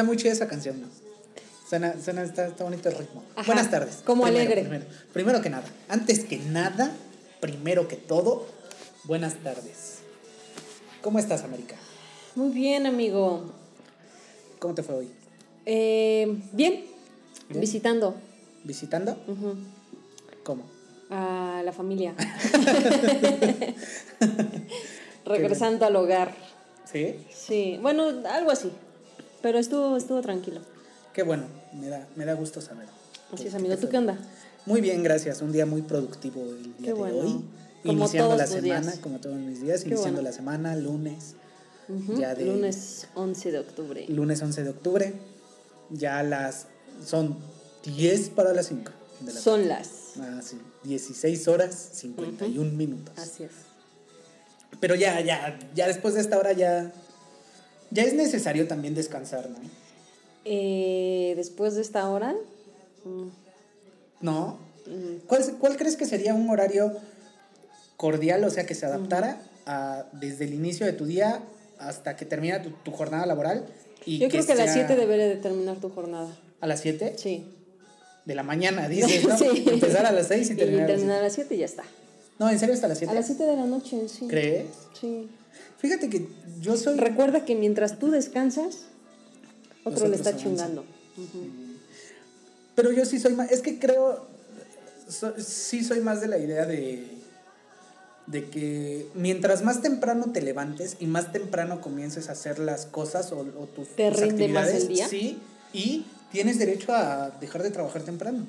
Está muy chida esa canción, ¿no? Suena, suena está, está bonito el ritmo. Ajá, Buenas tardes. como Primero, alegre. Primero, primero que nada, antes que nada, primero que todo, buenas tardes. ¿Cómo estás, América? Muy bien, amigo. ¿Cómo te fue hoy? Eh, bien. Bien. visitando ¿Visitando? ¿Cómo? a la familia. Regresando al hogar. ¿Sí? Sí, bueno, algo así. Pero estuvo, estuvo tranquilo. Qué bueno, me da, me da gusto saber. Así es, amigo. ¿Tú qué onda? Muy bien, gracias. Un día muy productivo el día Qué de bueno. hoy. Como iniciando la semana, días. como todos mis días, Qué iniciando bueno. la semana, lunes, Ujú, Ya de- Lunes 11 de octubre. lunes 11 de octubre. Ya las son 10 para las 5 de la Son las. Ah, sí. 16 horas 51 minutos. Así es. Pero ya, ya, ya después de esta hora ya, ya es necesario también descansar, ¿no? Eh, después de esta hora. mm, ¿No? mm, ¿Cuál, cuál crees que sería un horario cordial, o sea, que se adaptara a, desde el inicio de tu día hasta que termina tu, tu jornada laboral? Y Yo creo que a las sea 7 debería de terminar tu jornada. ¿A las 7 Sí. de la mañana, dices, ¿no? Sí. Empezar a las 6 y Y terminar a las terminar siete. a las 7 y ya está. No, ¿en serio hasta las 7? A las 7 de la noche, sí. ¿Crees? Sí. Fíjate que yo soy... Recuerda que mientras tú descansas, otro le está avanzan. chingando. Pero yo sí soy más, es que creo, so- sí soy más de la idea de, de que mientras más temprano te levantes y más temprano comiences a hacer las cosas o, o tus, ¿Te tus rinde más actividades, el día? sí, y tienes derecho a dejar de trabajar temprano.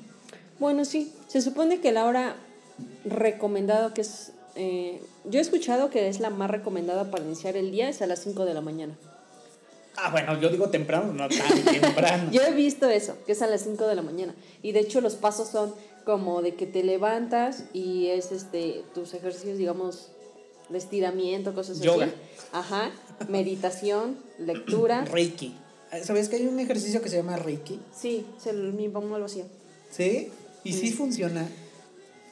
Bueno, sí. Se supone que la hora recomendada, que es. Eh, yo he escuchado que es la más recomendada para iniciar el día, es a las 5 de la mañana. Ah, bueno, yo digo temprano, no tan temprano. Yo he visto eso, que es a las 5 de la mañana. Y de hecho, los pasos son como de que te levantas y es este tus ejercicios, digamos, de estiramiento, cosas Yoga. así. Ajá. Meditación, lectura. Reiki. ¿Sabes que hay un ejercicio que se llama Reiki? Sí, se, mi mamá lo hacía. ¿Sí? Y sí funciona.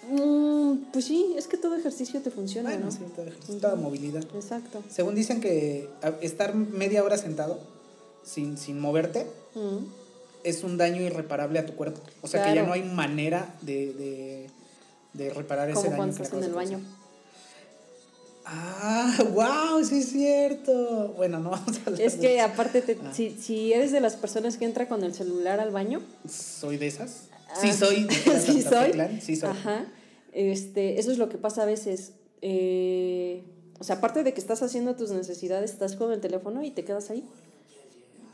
Mm, pues sí, es que todo ejercicio te funciona, Bueno, ¿no? sí, todo ejercicio, toda movilidad. Exacto. Según dicen que estar media hora sentado sin, sin moverte es un daño irreparable a tu cuerpo. O sea que ya no hay manera de, de, de reparar ese Como daño. cuando estás en el baño. Ah, wow, sí es cierto. Bueno, no vamos a hablar Es de que eso. aparte, te- Ah. si, si eres de las personas que entra con el celular al baño, ¿Soy de esas? Ah. Sí soy. de sí soy. Sí soy. Ajá. Este, eso es lo que pasa a veces. Eh, o sea, aparte de que estás haciendo tus necesidades, estás con el teléfono y te quedas ahí.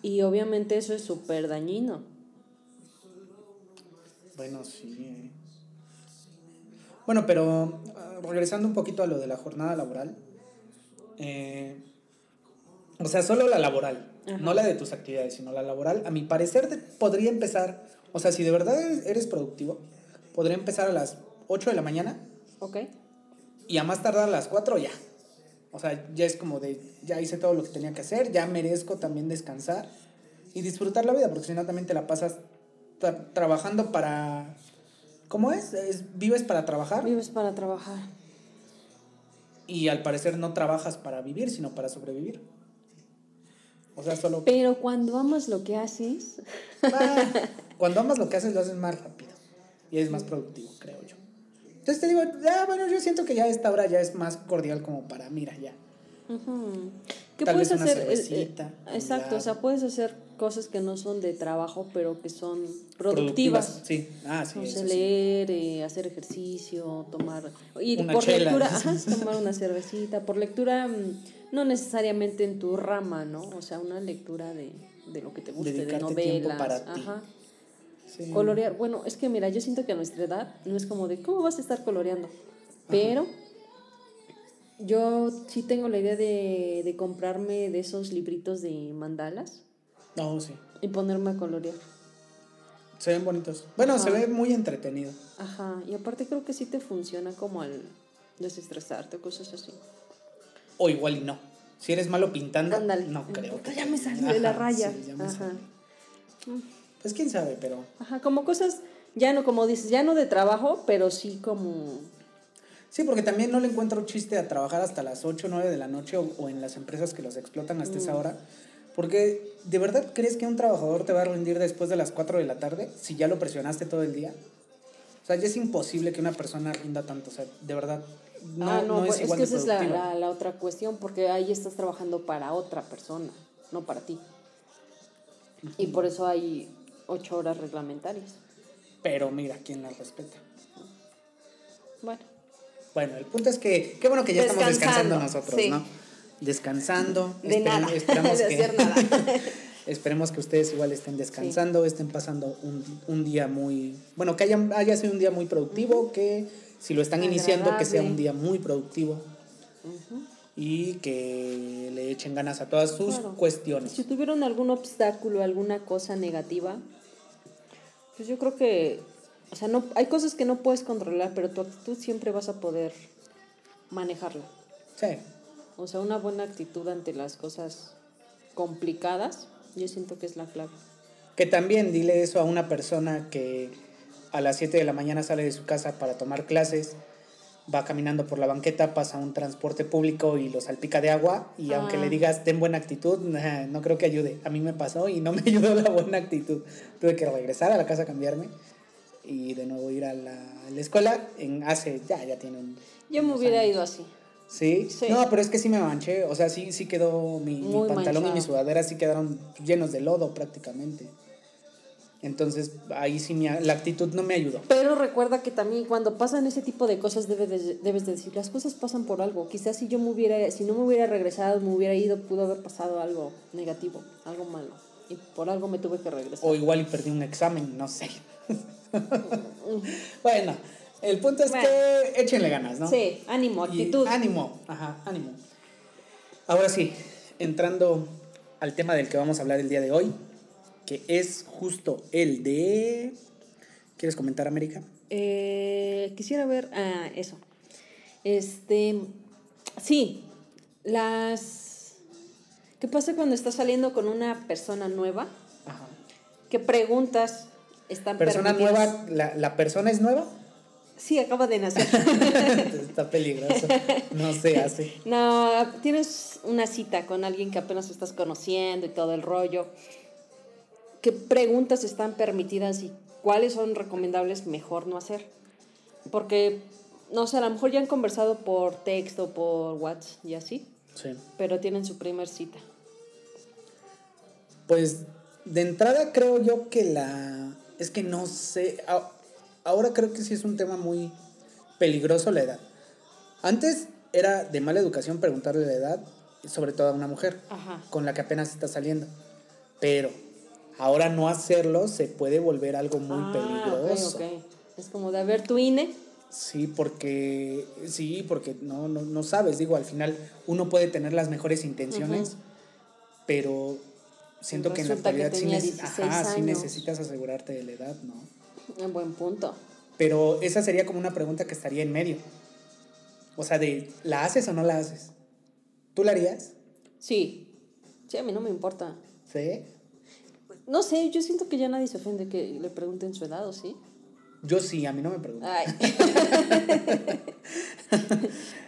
Y obviamente eso es súper dañino. Bueno, sí. Bueno, pero ah, regresando un poquito a lo de la jornada laboral. eh, o sea, solo la laboral, Ajá. no la de tus actividades, sino la laboral. A mi parecer podría empezar, o sea, si de verdad eres productivo, podría empezar a las 8 de la mañana ¿Ok? y a más tardar a las 4 ya. O sea, ya es como de, ya hice todo lo que tenía que hacer, ya merezco también descansar y disfrutar la vida, porque si no también te la pasas tra- trabajando para... ¿Cómo es? es? Vives para trabajar Vives para trabajar. y al parecer no trabajas para vivir, sino para sobrevivir. O sea, solo... Pero cuando amas lo que haces, Ah, cuando amas lo que haces, lo haces más rápido y es más productivo, creo. Entonces te digo, ya, bueno, yo siento que ya esta hora ya es más cordial como para, mira, ya. ¿Qué Tal puedes vez una hacer? Eh, eh, exacto, o sea, puedes hacer cosas que no son de trabajo, pero que son productivas. Sí, ah, sí, O sí. leer, eh, hacer ejercicio, tomar. Y Una por chela. lectura, ajá, tomar una cervecita. Por lectura, mm, no necesariamente en tu rama, ¿no? O sea, una lectura de, de lo que te guste, de Dedicarte tiempo novelas. para ti. Ajá. Sí. Colorear. Bueno, es que mira, yo siento que a nuestra edad no es como de, ¿cómo vas a estar coloreando? Pero yo sí tengo la idea de, de comprarme de esos libritos de mandalas. No, sí. y ponerme a colorear. Se ven bonitos. Bueno, se ve muy entretenido. Ajá, y aparte creo que sí te funciona como al desestresarte, cosas así. O igual y no. Si eres malo pintando, no creo. Que- ya me salió de la raya. sí, ya me Ajá. Pues quién sabe, pero Ajá, como cosas, ya no, como dices, ya no de trabajo, pero sí como... Sí, porque también no le encuentro chiste a trabajar hasta las 8 o 9 de la noche o, o en las empresas que los explotan hasta Mm. esa hora. Porque, ¿de verdad crees que un trabajador te va a rendir después de las 4 de la tarde si ya lo presionaste todo el día? O sea, ya es imposible que una persona rinda tanto. O sea, de verdad, no, ah, no, no, es pues, es igual que esa es la, la, la otra cuestión, porque ahí estás trabajando para otra persona, no para ti. Y por eso hay ocho horas reglamentarias. Pero mira, ¿quién las respeta? Bueno, Bueno, el punto es que, qué bueno que ya estamos Descansando, nosotros, sí. ¿no? Descansando. de Esperem- nada, Esperamos de que, hacer nada. Esperemos que ustedes igual estén descansando, estén pasando un, un día muy... Bueno, que haya, haya sido un día muy productivo, que si lo están iniciando, que sea un día muy productivo. Y que le echen ganas a todas sus Claro. cuestiones. Si tuvieron algún obstáculo, alguna cosa negativa, pues yo creo que, o sea, no, hay cosas que no puedes controlar, pero tu actitud siempre vas a poder manejarla. Sí, O sea, una buena actitud ante las cosas complicadas, yo siento que es la clave. que también dile eso a una persona que a las 7 de la mañana sale de su casa para tomar clases, va caminando por la banqueta, pasa un transporte público y lo salpica de agua y Ah. aunque le digas ten buena actitud, nah, no creo que ayude. A mí me pasó y no me ayudó la buena actitud. Tuve que regresar a la casa a cambiarme y de nuevo ir a la, a la escuela en hace ya ya tiene un Yo me hubiera años. ido así. ¿Sí? Sí. No, pero es que sí me manché, o sea, sí sí quedó mi, pantalón y mi sudadera sí quedaron llenos de lodo prácticamente. Entonces, ahí sí mi, la actitud no me ayudó. Pero recuerda que también cuando pasan ese tipo de cosas debes de, debes de decir, las cosas pasan por algo. Quizás si yo me hubiera, si no me hubiera regresado, me hubiera ido, pudo haber pasado algo negativo, algo malo. Y por algo me tuve que regresar. O igual y perdí un examen, no sé. bueno, el punto es Bueno. que échenle ganas, ¿no? Sí, ánimo, Y actitud. ánimo, ajá, ánimo. Ahora sí, entrando al tema del que vamos a hablar el día de hoy, que es justo el de... ¿Quieres comentar, América? Eh, quisiera ver, ah, eso. Este, sí, las... ¿Qué pasa cuando estás saliendo con una persona nueva? Ajá. ¿Qué preguntas están Persona permitidas? nueva, la, ¿la persona es nueva? Sí, acaba de nacer. Está peligroso, no se hace. No, tienes una cita con alguien que apenas estás conociendo y todo el rollo. ¿Qué preguntas están permitidas y cuáles son recomendables mejor no hacer? Porque, no sé, a lo mejor ya han conversado por texto, por WhatsApp y así, Sí. pero tienen su primer cita. Pues de entrada creo yo que la... Es que no sé. Ahora creo que sí es un tema muy peligroso la edad. Antes era de mala educación preguntarle la edad, sobre todo a una mujer Ajá. con la que apenas está saliendo. Pero ahora no hacerlo se puede volver algo muy Ah, peligroso. ok, ok. Es como de, a ver, tu INE. Sí, porque sí, porque no, no, no sabes, digo, al final uno puede tener las mejores intenciones, pero siento que en la actualidad sí, tenía neces- 16 ajá, sí necesitas asegurarte de la edad, ¿no? Un buen punto. Pero esa sería como una pregunta que estaría en medio. O sea, de ¿la haces o no la haces? ¿Tú la harías? Sí. Sí, a mí no me importa. ¿Sí? No sé, yo siento que ya nadie se ofende que le pregunten su edad, ¿o sí? Yo sí, a mí no me preguntan.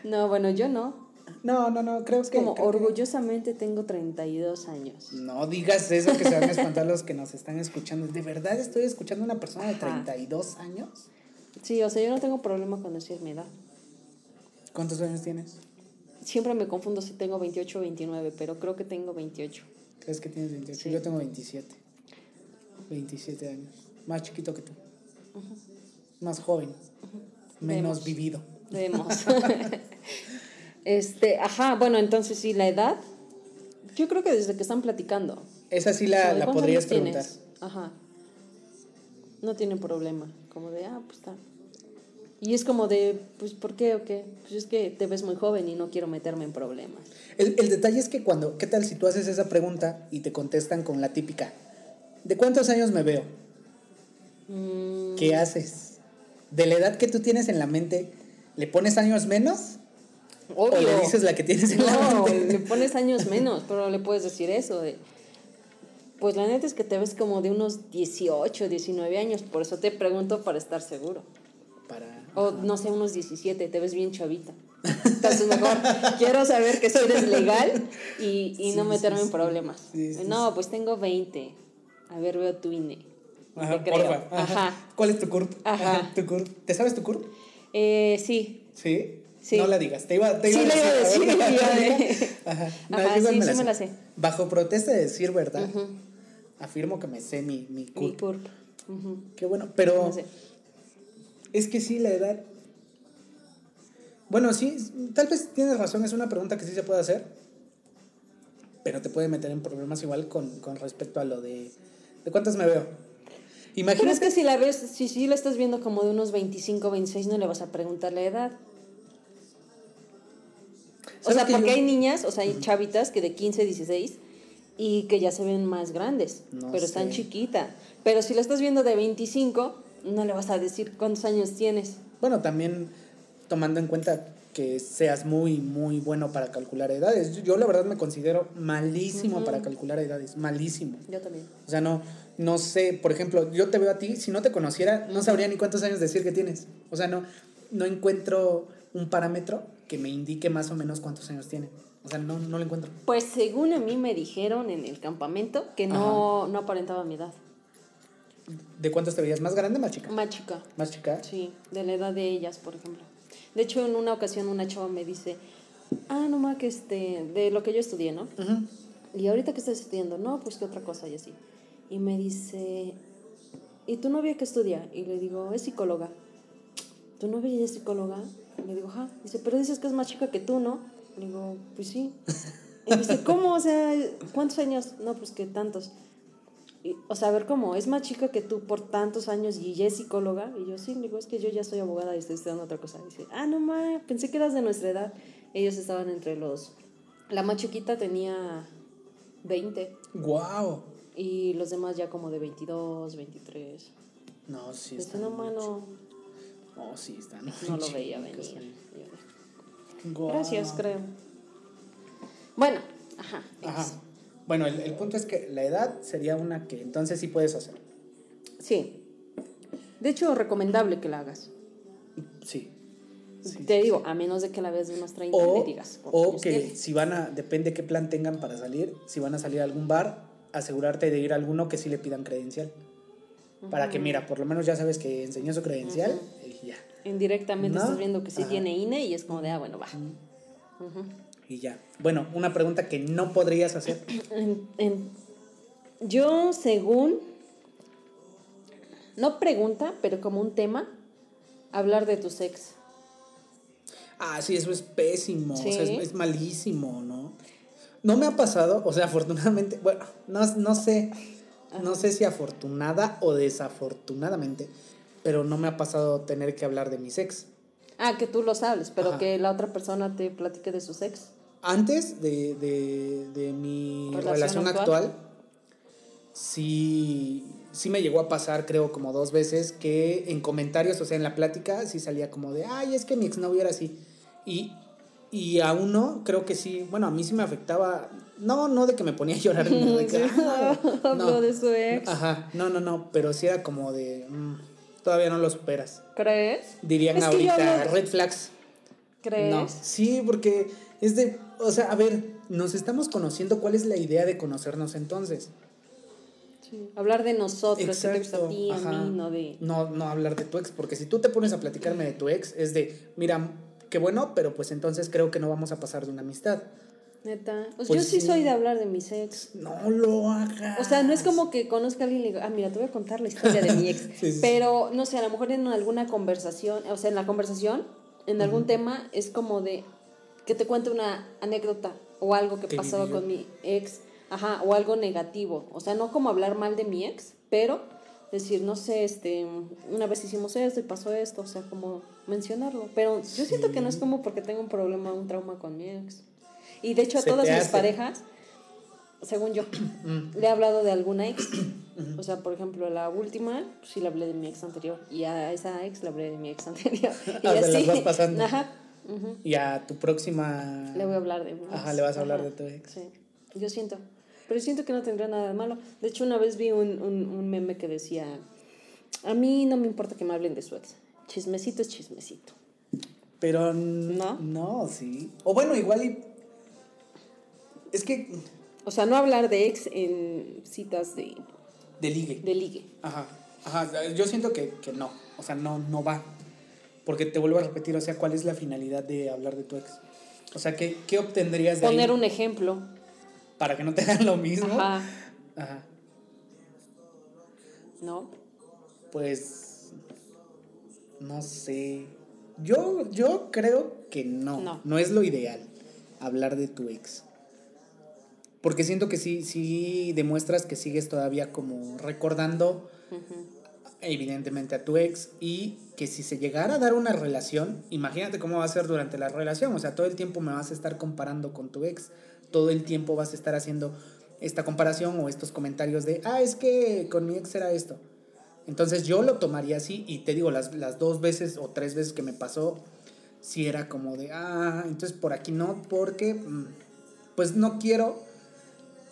No, bueno, yo no. No, no, no, creo Es que... como creo que- orgullosamente tengo 32 años. No digas eso que se van a espantar los que nos están escuchando. ¿De verdad estoy escuchando a una persona de Ajá. 32 años? Sí, o sea, yo no tengo problema con decir mi edad. ¿Cuántos años tienes? Siempre me confundo si tengo 28 o 29, pero creo que tengo 28. ¿Crees que tienes 28? Sí. Yo tengo 27. 27 años. Más chiquito que tú. Más joven. Menos vivido. Vemos. este, ajá, bueno, entonces sí, la edad. Yo creo que desde que están platicando. Esa sí la, sea, ¿de la podrías preguntar. tienes? Ajá. No tienen problema. Como de, ah, pues está. Y es como de, pues, ¿por qué o qué? Pues es que te ves muy joven y no quiero meterme en problemas. El, el detalle es que cuando, ¿qué tal si tú haces esa pregunta y te contestan con la típica, ¿de cuántos años me veo? Mm, ¿Qué haces? ¿De la edad que tú tienes en la mente, le pones años menos? ¿O le obvio. dices la que tienes en la No, mente? le pones años menos, pero le puedes decir eso. de, pues la neta es que te ves como de unos 18, 19 años, por eso te pregunto para estar seguro. Para... O no sé, unos 17, te ves bien chavita. Entonces mejor quiero saber que si eres legal y, y no meterme sí, en problemas. Sí, no, pues tengo 20. A ver, veo tu INE. Ajá, creo. porfa, ajá. ¿Cuál es tu CURP? Ajá. tu CURP. ¿Te sabes tu CURP? Eh, sí. ¿Sí? Sí. No la digas. Te iba, te Sí, iba iba a decir, ver, iba a ¿verdad? de- Ajá. Ajá, yo igual sí, sí me la sé. Bajo protesta de decir verdad, Ujú. afirmo que me sé mi, mi Mi CURP. CURP. Ujú. Qué bueno, pero No sé. es que sí, la edad... Bueno, sí, tal vez tienes razón, es una pregunta que sí se puede hacer, pero te puede meter en problemas igual con, con respecto a lo de... ¿De cuántas me veo? Pero es Imagínate que si la ves, si sí la estás viendo como de unos 25, 26, no le vas a preguntar la edad. O ¿Sabes sea, que porque yo- hay niñas, o sea, hay chavitas que de 15, 16 y que ya se ven más grandes, No pero están sé. chiquitas. Pero si la estás viendo de 25, no le vas a decir cuántos años tienes. Bueno, también tomando en cuenta que seas muy, muy bueno para calcular edades. Yo, la verdad me considero malísimo para calcular edades, malísimo. Yo también. O sea, no, no sé, por ejemplo, yo te veo a ti, si no te conociera, no sabría ni cuántos años decir que tienes. O sea, no, no encuentro un parámetro que me indique más o menos cuántos años tiene. O sea, no, no lo encuentro. Pues según a mí me dijeron en el campamento que no, no aparentaba mi edad. ¿De cuántos te veías? ¿Más grande, más chica? Más chica. Más chica. Sí, de la edad de ellas, por ejemplo. De hecho, en una ocasión una chava me dice, ah, no ma, que este, de lo que yo estudié, ¿no? Y ahorita que estás estudiando, no, pues que otra cosa y así. Y me dice, ¿y tu novia qué estudia? Y le digo, es psicóloga. ¿Tu novia ya es psicóloga? Y le digo, ajá. Dice, pero dices que es más chica que tú, ¿no? Le digo, pues sí. Y me dice, ¿cómo? O sea, ¿cuántos años? No, pues que tantos. Y, o sea, a ver cómo, es más chica que tú por tantos años y es psicóloga. Y yo, sí, le digo, es que yo ya soy abogada y estoy estudiando otra cosa. dice, ah, no ma, pensé que eras de nuestra edad. Ellos estaban entre los. La más chiquita tenía 20 Guau. y los demás ya como de 22, 23. No, sí Este está. no, mano, Oh, sí, están. no lo veía venir. Guau. Gracias, creo. Bueno, ajá. Ajá. Bueno, el, el punto es que la edad sería una que entonces sí puedes hacer. Sí. De hecho, recomendable que la hagas. Sí. Sí, Te sí, digo, a menos de que la veas de unos 30 y O, le digas. ¿cuántos o que si van a, depende qué plan tengan para salir, si van a salir a algún bar, asegurarte de ir a alguno que sí le pidan credencial. Para que, mira, por lo menos ya sabes que enseñó su credencial y ya. Indirectamente ¿No? estás viendo que sí Ajá. tiene INE y es como de, ah, bueno, va. Y ya. Bueno, una pregunta que no podrías hacer. Yo, según, no pregunta, pero como un tema, hablar de tu ex. Ah, sí, eso es pésimo. O sea, es, es malísimo, ¿no? No me ha pasado, o sea, afortunadamente, bueno, no, no sé, no sé si afortunada o desafortunadamente, pero no me ha pasado tener que hablar de mis ex. Ah, que tú lo sabes, pero Ajá. que la otra persona te platique de sus ex. Antes de, de, de mi ¿Relación relación, actual? actual, sí, sí me llegó a pasar, creo, como dos veces, que en comentarios, o sea, en la plática, sí salía como de, ay, es que mi exnovio era así. Y, y a uno, creo que sí, bueno, a mí sí me afectaba, no, no de que me ponía a llorar, nada, de que, Sí. "Ah", no. de su ex. Ajá, no, no, no, pero sí era como de, "Mm, todavía no lo superas. ¿Crees? Dirían Es ahorita, hablo- red flags. ¿Crees? No, sí, porque es de, o sea, a ver, nos estamos conociendo, ¿cuál es la idea de conocernos entonces? Sí. Hablar de nosotros, qué te gusta a Exacto, ti, a mí, no de... No, no hablar de tu ex, porque si tú te pones a platicarme de tu ex, es de, mira, qué bueno, pero pues entonces creo que no vamos a pasar de una amistad. Neta. Pues, Pues yo sí, sí. soy de hablar de mis ex. No lo hagas. O sea, no es como que conozca a alguien y le digo, ah, mira, te voy a contar la historia de mi ex. Sí. Pero, no sé, a lo mejor en alguna conversación, o sea, en la conversación, en algún tema, es como de que te cuente una anécdota o algo que pasaba vivió. con mi ex, ajá, o algo negativo. O sea, no como hablar mal de mi ex, pero decir, no sé, este, una vez hicimos esto y pasó esto, o sea, como mencionarlo. Pero yo siento que no es como porque tengo un problema, un trauma con mi ex. Y de hecho a Se todas mis parejas, según yo, le he hablado de alguna ex. O sea, por ejemplo, la última, pues, sí le hablé de mi ex anterior. Y a esa ex le hablé de mi ex anterior. Y Ah, las así. vas pasando. Ajá. Y a tu próxima. Le voy a hablar de mi Ajá, le vas a hablar Ajá, de tu ex. Sí, yo siento. Pero siento que no tendría nada de malo. De hecho, una vez vi un, un, un meme que decía, a mí no me importa que me hablen de su ex. Chismecito es chismecito. Pero. ¿No? No, sí. O bueno, igual y. Es que. O sea, no hablar de ex en citas de, De ligue. de ligue. Ajá. Ajá. Yo siento que, que no. O sea, no, no va. Porque te vuelvo a repetir, o sea, ¿cuál es la finalidad de hablar de tu ex? O sea, ¿qué, qué obtendrías de Poner ahí un ejemplo. para que no te hagan lo mismo? Ajá. Ajá. ¿No? Pues. No sé. Yo, yo creo que no. No. No es lo ideal hablar de tu ex. Porque siento que sí, sí demuestras que sigues todavía como recordando evidentemente a tu ex y que si se llegara a dar una relación, imagínate cómo va a ser durante la relación, o sea, todo el tiempo me vas a estar comparando con tu ex, todo el tiempo vas a estar haciendo esta comparación o estos comentarios de, ah, es que con mi ex era esto. Entonces yo lo tomaría así y te digo, las, las dos veces o tres veces que me pasó, sí era como de, ah, entonces por aquí no, porque mm, pues no quiero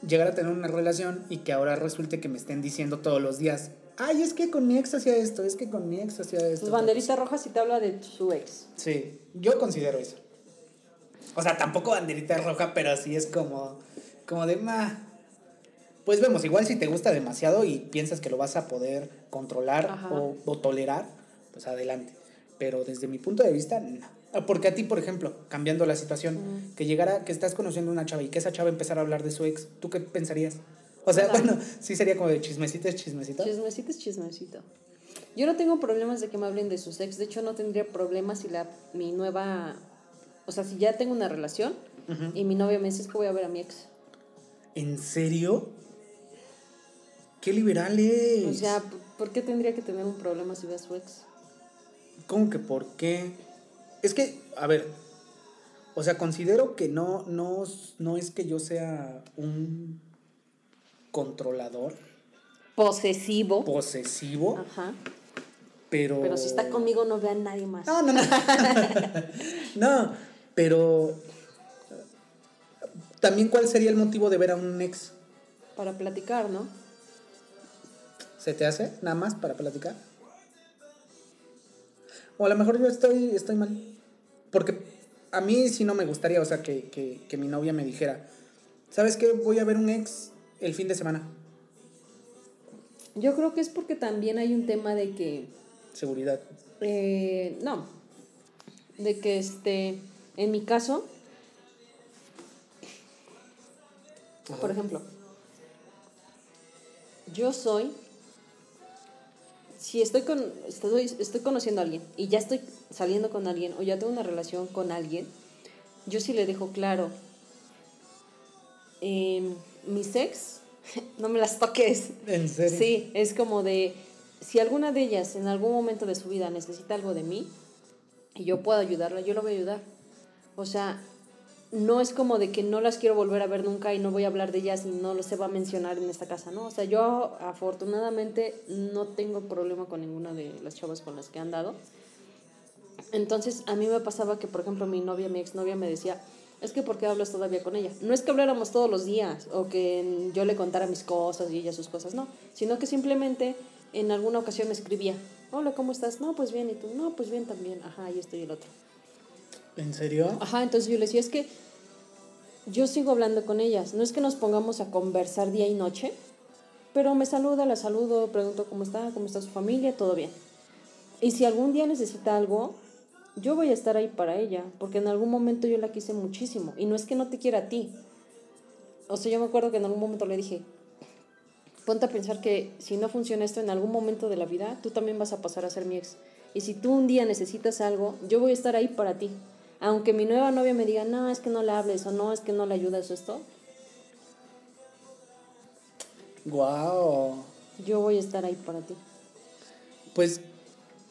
llegar a tener una relación y que ahora resulte que me estén diciendo todos los días, ay, es que con mi ex hacía esto, es que con mi ex hacía esto. Tus banderitas rojas si te habla de su ex. Sí, yo considero eso. O sea, tampoco banderita roja, pero sí es como, como de, ma. Pues vemos, igual si te gusta demasiado y piensas que lo vas a poder controlar o, o tolerar, pues adelante. Pero desde mi punto de vista, no. Ah, Porque a ti, por ejemplo, cambiando la situación, que llegara, que estás conociendo a una chava y que esa chava empezara a hablar de su ex, ¿tú qué pensarías? O sea, bueno, sí sería como de chismecito, es chismecito. Chismecito es chismecito. Yo no tengo problemas de que me hablen de sus ex. De hecho, no tendría problemas si la, mi nueva... O sea, si ya tengo una relación y mi novia me dice "Es que voy a ver a mi ex. ¿En serio? ¡Qué liberales! O sea, ¿p- ¿por qué tendría que tener un problema si ve a su ex? ¿Cómo que por qué? Es que, a ver, o sea, considero que no, no, no es que yo sea un controlador, Posesivo. posesivo, Ajá. pero... Pero si está conmigo no ve a nadie más. No, no, no. no, pero... También, ¿cuál sería el motivo de ver a un ex? Para platicar, ¿no? ¿Se te hace? Nada más para platicar. O a lo mejor yo estoy, estoy mal. Porque a mí sí no me gustaría, o sea, que, que, que mi novia me dijera, ¿sabes qué? Voy a ver un ex el fin de semana. Yo creo que es porque también hay un tema de que... Seguridad. eh, no. De que este... En mi caso... Por ejemplo, yo soy, si estoy, con, estoy, estoy conociendo a alguien y ya estoy saliendo con alguien o ya tengo una relación con alguien, yo sí le dejo claro, em, mis ex, no me las toques. ¿En serio? Sí, es como de, si alguna de ellas en algún momento de su vida necesita algo de mí y yo puedo ayudarla, yo lo voy a ayudar. O sea, no es como de que no las quiero volver a ver nunca y no voy a hablar de ellas y no se va a mencionar en esta casa, ¿no? O sea, yo afortunadamente no tengo problema con ninguna de las chavas con las que he andado. Entonces, a mí me pasaba que, por ejemplo, mi novia, mi exnovia me decía, es que ¿por qué hablas todavía con ella? No es que habláramos todos los días o que yo le contara mis cosas y ella sus cosas, no, sino que simplemente en alguna ocasión me escribía, hola, ¿cómo estás? No, pues bien, y tú, no, pues bien también, ajá, y esto y el otro. ¿En serio? Ajá, entonces yo le decía, es que yo sigo hablando con ellas. No es que nos pongamos a conversar día y noche, pero me saluda, la saludo, pregunto cómo está, cómo está su familia, todo bien. Y si algún día necesita algo, yo voy a estar ahí para ella, porque en algún momento yo la quise muchísimo. Y no es que no te quiera a ti. O sea, yo me acuerdo que en algún momento le dije, ponte a pensar que si no funciona esto en algún momento de la vida, tú también vas a pasar a ser mi ex. Y si tú un día necesitas algo, yo voy a estar ahí para ti. Aunque mi nueva novia me diga, no, es que no le hables o no, es que no le ayudas o esto. Wow. Yo voy a estar ahí para ti. Pues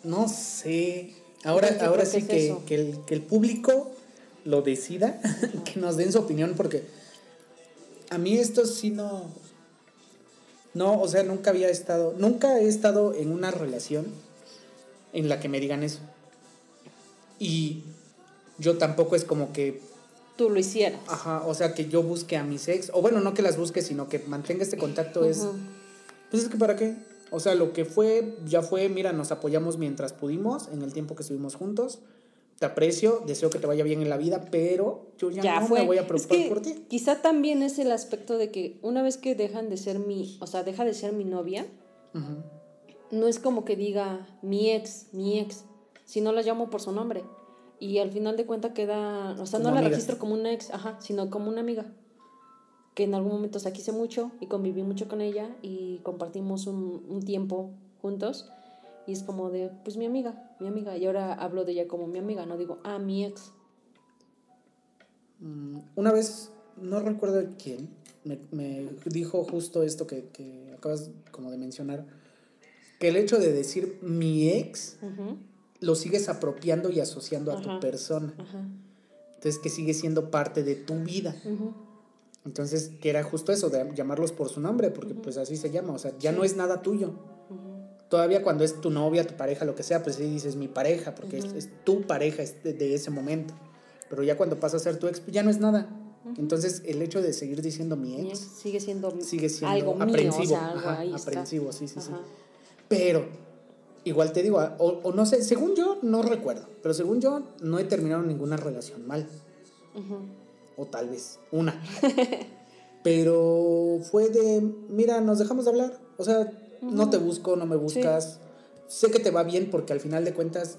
no sé. Ahora, ahora sí que, que el, que el público lo decida, que nos den su opinión, porque a mí esto sí no. No, o sea, nunca había estado. Nunca he estado en una relación en la que me digan eso. Y yo tampoco es como que Tú lo hicieras. Ajá, o sea, que yo busque a mis ex, o bueno, no que las busque, sino que mantenga este contacto es, pues es que para qué. O sea, lo que fue, ya fue, mira, nos apoyamos mientras pudimos, en el tiempo que estuvimos juntos. Te aprecio, deseo que te vaya bien en la vida, pero yo ya, ya no fue. me voy a Es preocupar que por ti. Quizá también es el aspecto de que una vez que dejan de ser mi, o sea, deja de ser mi novia, no es como que diga mi ex, mi ex, si no la llamo por su nombre. Y al final de cuentas queda, o sea, Como no la amiga. registro como una ex, ajá, sino como una amiga. Que en algún momento, sea, quise mucho y conviví mucho con ella y compartimos un, un tiempo juntos. Y es como de, pues mi amiga, mi amiga. Y ahora hablo de ella como mi amiga, no digo, ah, mi ex. Mm, Una vez, no recuerdo quién, me, me dijo justo esto que, que acabas como de mencionar, que el hecho de decir mi ex lo sigues apropiando y asociando a Ajá. tu persona. Ajá. Entonces que sigue siendo parte de tu vida. ujú. Entonces, que era justo eso, de llamarlos por su nombre, porque pues así se llama, o sea, ya no es nada tuyo. Todavía cuando es tu novia, tu pareja, lo que sea, pues sí dices mi pareja, porque es, es tu pareja es de, de ese momento. Pero ya cuando pasa a ser tu ex, pues ya no es nada. Entonces, el hecho de seguir diciendo mi Mi ex ex sigue siendo, sigue siendo algo mío, aprensivo. o sea, algo ajá, ahí está. aprensivo, sí, sí, sí. Ajá. Pero, igual te digo, o, o no sé, según yo, no recuerdo, pero según yo, no he terminado ninguna relación mal. O tal vez una. Pero fue de, mira, nos dejamos de hablar. O sea, no te busco, no me buscas. Sé que te va bien porque al final de cuentas,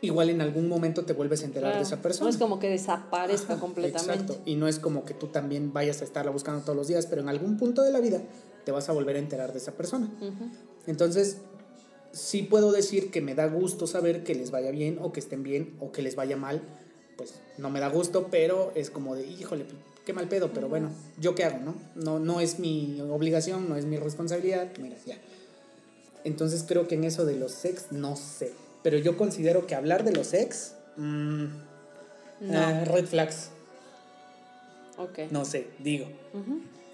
igual en algún momento te vuelves a enterar Claro. de esa persona. No es como que desaparezca Ajá, completamente. Exacto. Y no es como que tú también vayas a estarla buscando todos los días, pero en algún punto de la vida te vas a volver a enterar de esa persona. Entonces, sí puedo decir que me da gusto saber que les vaya bien o que estén bien o que les vaya mal. Pues no me da gusto, pero es como de, híjole, pues, qué mal pedo, pero bueno, ¿yo qué hago, no? No, no es mi obligación, no es mi responsabilidad, mira, ya. Entonces creo que en eso de los sex, no sé. Pero yo considero que hablar de los ex, mm, No. ah, red flags, Ok. no sé, digo.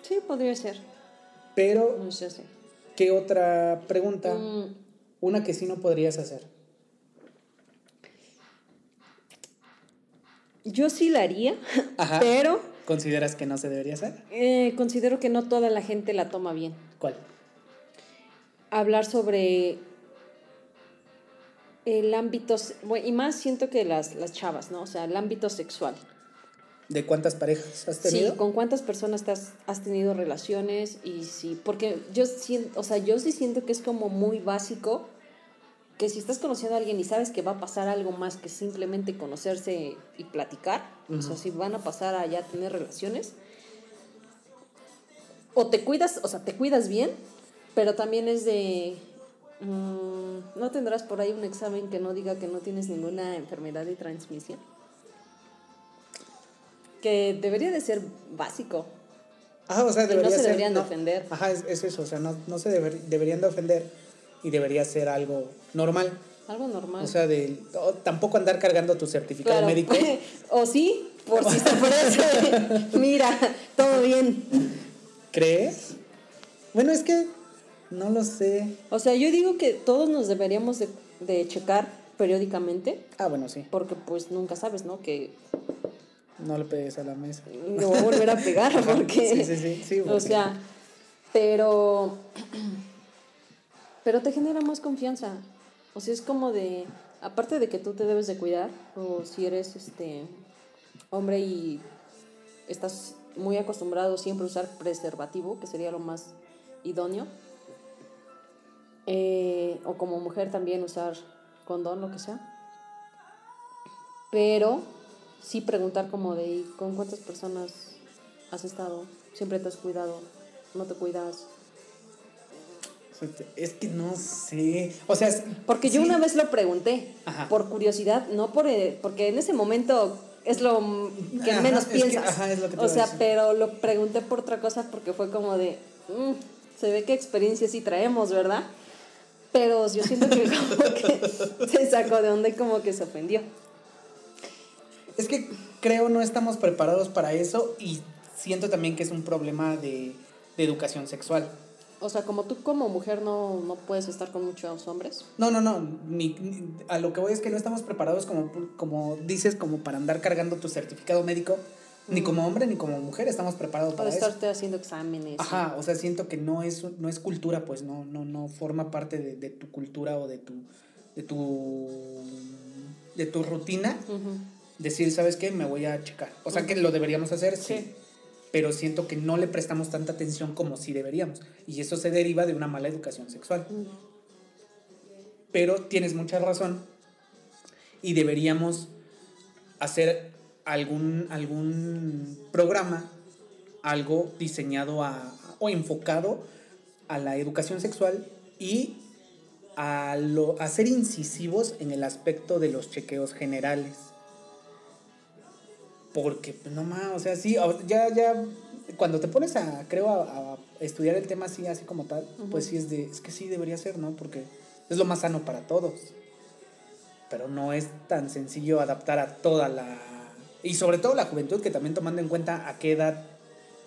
Sí, podría ser. Pero, No sé. sí. ¿qué otra pregunta? Mm, Una que sí no podrías hacer. Yo sí la haría, Ajá. pero ¿Consideras que no se debería hacer? eh, considero que no toda la gente la toma bien. ¿Cuál? Hablar sobre el ámbito, y más siento que las, las chavas, ¿no? O sea, el ámbito sexual. ¿De cuántas parejas has tenido? Sí, con cuántas personas te has, has tenido relaciones y sí, porque yo siento, o sea, yo sí siento que es como muy básico que si estás conociendo a alguien y sabes que va a pasar algo más que simplemente conocerse y platicar, o sea, si van a pasar a ya tener relaciones, o te cuidas, o sea, te cuidas bien, pero también es de, mm, ¿no tendrás por ahí un examen que no diga que no tienes ninguna enfermedad de transmisión? Que debería de ser básico. Ajá, o sea, Y no debería se ser, deberían de ofender. Ajá, es, es eso, o sea, no, no se deber- deberían de ofender y debería ser algo normal. Algo normal. O sea, de, o tampoco andar cargando tu certificado Claro. médico. o sí, por si se ofrece. Mira, todo bien. ¿Crees? Bueno, es que no lo sé. O sea, yo digo que todos nos deberíamos de, de checar periódicamente, Ah, bueno, sí. porque pues nunca sabes, ¿no? Que No le pegues a la mesa. me voy a volver a pegar, porque... Sí, sí, sí, sí, o porque- sea, pero... Pero te genera más confianza. O sea, es como de... Aparte de que tú te debes de cuidar, o si eres este hombre y estás muy acostumbrado siempre a usar preservativo, que sería lo más idóneo. Eh, o como mujer también usar condón, lo que sea. Pero sí preguntar como de "¿Y con cuántas personas has estado, siempre te has cuidado, no te cuidas. Es que no sé. O sea, es- Porque yo sí. una vez lo pregunté, Ajá. por curiosidad, no por eh, porque en ese momento es lo que Ajá, menos es que- piensas. ajá, es lo que te o sea, pero lo pregunté por otra cosa porque fue como de, "Mm, se ve qué experiencia sí traemos, ¿verdad? Pero yo siento que como que se sacó de onda y como que se ofendió. Es que creo no estamos preparados para eso y siento también que es un problema de, de educación sexual. O sea, como tú como mujer no, no puedes estar con muchos hombres. No, no, no. Ni, ni- a lo que voy es que no estamos preparados como, como dices, como para andar cargando tu certificado médico. Ni como hombre ni como mujer estamos preparados Para para eso. estarte haciendo exámenes. Ajá, o sea, siento que no es, no es cultura, pues no, no, no forma parte de, de tu cultura o de tu, de tu, de tu rutina. Decir, ¿sabes qué? Me voy a checar. O sea, que lo deberíamos hacer, sí. Sí. Pero siento que no le prestamos tanta atención como sí deberíamos. Y eso se deriva de una mala educación sexual. Pero tienes mucha razón. Y deberíamos hacer algún, algún programa, algo diseñado a, o enfocado a la educación sexual y a, lo, a ser incisivos en el aspecto de los chequeos generales. Porque, pues, no más, o sea, sí, ya, ya, cuando te pones a, creo, a, a estudiar el tema así, así como tal, pues sí es de, es que sí debería ser, ¿no? Porque es lo más sano para todos. Pero no es tan sencillo adaptar a toda la... Y sobre todo la juventud, que también tomando en cuenta a qué edad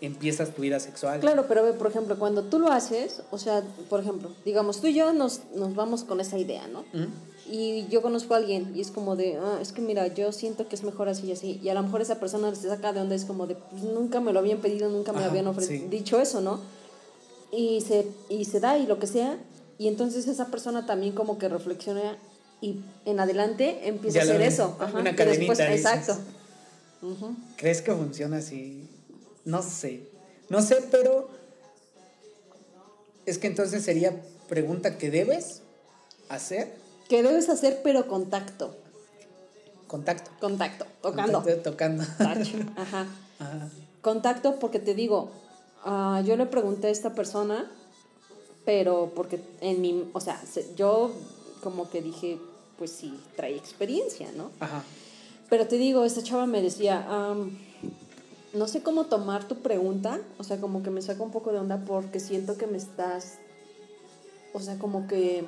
empiezas tu vida sexual. Claro, pero ve, por ejemplo, cuando tú lo haces, o sea, por ejemplo, digamos, tú y yo nos, nos vamos con esa idea, ¿no? Y yo conozco a alguien y es como de, ah, es que mira, yo siento que es mejor así y así. Y a lo mejor esa persona se saca de onda, es como de, pues nunca me lo habían pedido, nunca me Ajá, habían ofre- sí. dicho eso, ¿no? Y se, y se da y lo que sea. Y entonces esa persona también como que reflexiona y en adelante empieza Ya a hacer ven, eso. una Ajá, y cadenita, después- exacto. ¿Crees que funciona así? No sé. No sé, pero es que entonces sería pregunta que debes hacer Que debes hacer, pero contacto. contacto. Contacto, tocando. Contacto, tocando. Ajá. Ajá. Contacto porque te digo, ah, yo le pregunté a esta persona, pero porque en mi, o sea, se- yo como que dije, pues sí, trae experiencia, ¿no? Ajá. Pero te digo, esta chava me decía, am, no sé cómo tomar tu pregunta, o sea, como que me saca un poco de onda porque siento que me estás, o sea, como que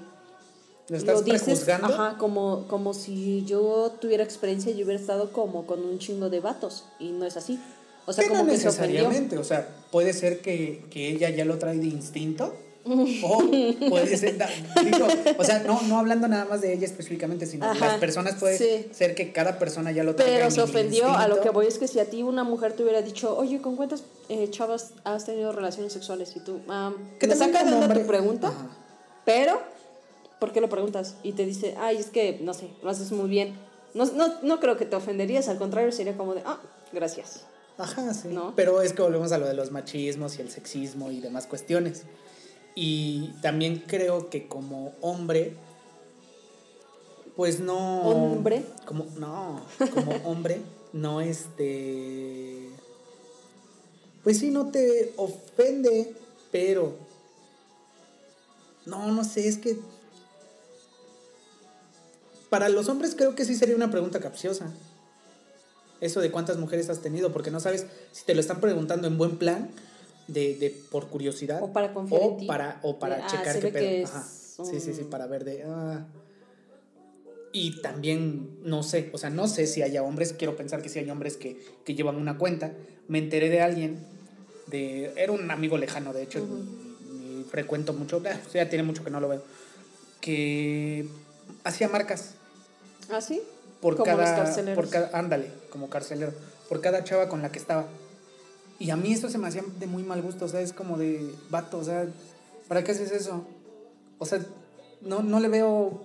¿Lo estás dices, prejuzgando? ajá, como, como si yo tuviera experiencia y hubiera estado como con un chingo de vatos, y no es así. O sea, Que como no que se necesariamente, o sea, puede ser que, que ella ya lo trae de instinto. o puede ser, da- digo, o sea, no, no hablando nada más de ella específicamente, sino Ajá, las personas puede sí. ser que cada persona ya lo traiga Pero se ofendió, a lo instinto. que voy es que si a ti una mujer te hubiera dicho, oye, ¿con cuántas eh, chavas has tenido relaciones sexuales? Y tú, ah, Que me también saca de tu pregunta, Ajá. pero, ¿por qué lo preguntas? Y te dice, ay, es que, no sé, lo haces muy bien. No, no, no creo que te ofenderías, al contrario, sería como de, ah, gracias. Ajá, sí. ¿No? Pero es que volvemos a lo de los machismos y el sexismo y demás cuestiones. Y también creo que como hombre, pues no. ¿Hombre? Como, no, como hombre, no este. Pues sí, no te ofende, pero. No, no sé, es que. Para los hombres creo que sí sería una pregunta capciosa. Eso de cuántas mujeres has tenido, porque no sabes si te lo están preguntando en buen plan, de, de por curiosidad. O para confiar o en ti. Para, o para ah, checar qué pedo. que Ajá. Sí, sí, sí, para ver de. ah. Y también, no sé, o sea, no sé si haya hombres, quiero pensar que sí hay hombres que, que llevan una cuenta. Me enteré de alguien, de era un amigo lejano, de hecho, y- y frecuento mucho, ah, ya tiene mucho que no lo veo, que hacía marcas ¿Ah, sí? por Como los cada, carceleros. por cada, ándale, como carcelero, por cada chava con la que estaba. Y a mí eso se me hacía de muy mal gusto, o sea, es como de vato, o sea, ¿para qué haces eso? O sea, no, no le veo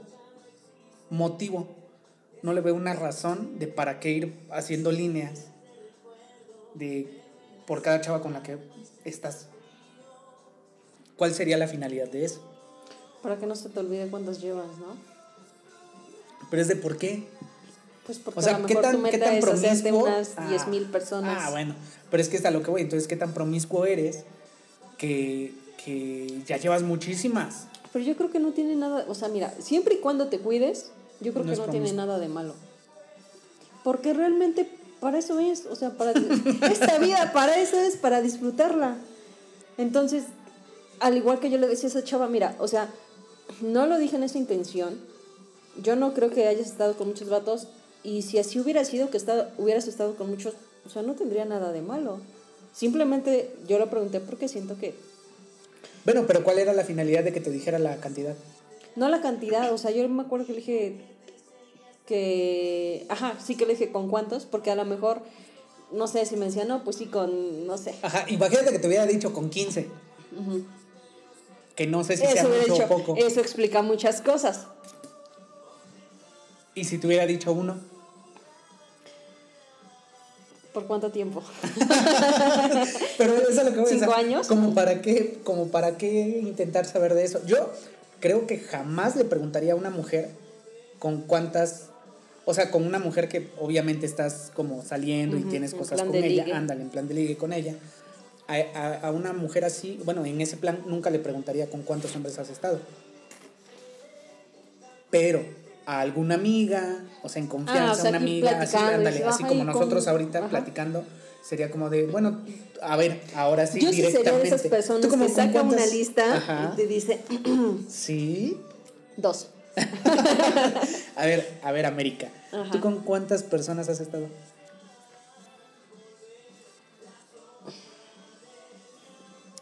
motivo, no le veo una razón de para qué ir haciendo líneas de por cada chava con la que estás. ¿Cuál sería la finalidad de eso? Para que no se te olvide cuántas llevas, ¿no? Pero es de por qué. Pues porque O sea, a lo ¿qué tan, tu qué meta tan es promiscuo? unas Ah, 10.000 personas. Ah, bueno. Pero es que es a lo que voy. Entonces, ¿qué tan promiscuo eres que, que ya llevas muchísimas? Pero yo creo que no tiene nada, o sea, mira, siempre y cuando te cuides, yo creo No que no tiene nada de malo. Porque realmente para eso es, o sea, para esta vida para eso es, para disfrutarla. Entonces, al igual que yo le decía a esa chava, mira, o sea, no lo dije en esa intención. Yo no creo que hayas estado con muchos vatos. Y si así hubiera sido que estado, hubieras estado con muchos, o sea, no tendría nada de malo. Simplemente yo lo pregunté porque siento que Bueno, pero ¿cuál era la finalidad de que te dijera la cantidad? No la cantidad, o sea, yo me acuerdo que le dije que, ajá, sí que le dije con cuántos, porque a lo mejor, no sé, si me decía, no, pues sí, con, no sé. Ajá, imagínate que te hubiera dicho con 15. Que no sé si sea Eso, hubiera mucho o dicho, poco. eso explica muchas cosas. Y si te hubiera dicho uno. ¿Por cuánto tiempo? Pero eso es lo que voy a ¿Cinco años? Como para qué, como para qué intentar saber de eso. Yo creo que jamás le preguntaría a una mujer con cuántas, o sea, con una mujer que obviamente estás como saliendo y tienes en cosas con ella, ligue. ándale, en plan de ligue con ella. A, a- a una mujer así, bueno, en ese plan nunca le preguntaría con cuántos hombres has estado. Pero a alguna amiga, o sea, en confianza, Ah, o sea, una amiga, así, platicando, ándale, dices, así "Ay, como ¿cómo?". nosotros ahorita Ajá. platicando, sería como de, bueno, a ver, ahora sí, yo sí sería de directamente. esas personas ¿Tú como que saca una lista Ajá. y te dice, Sí. dos. A ver, a ver, América. Ajá. ¿Tú con cuántas personas has estado?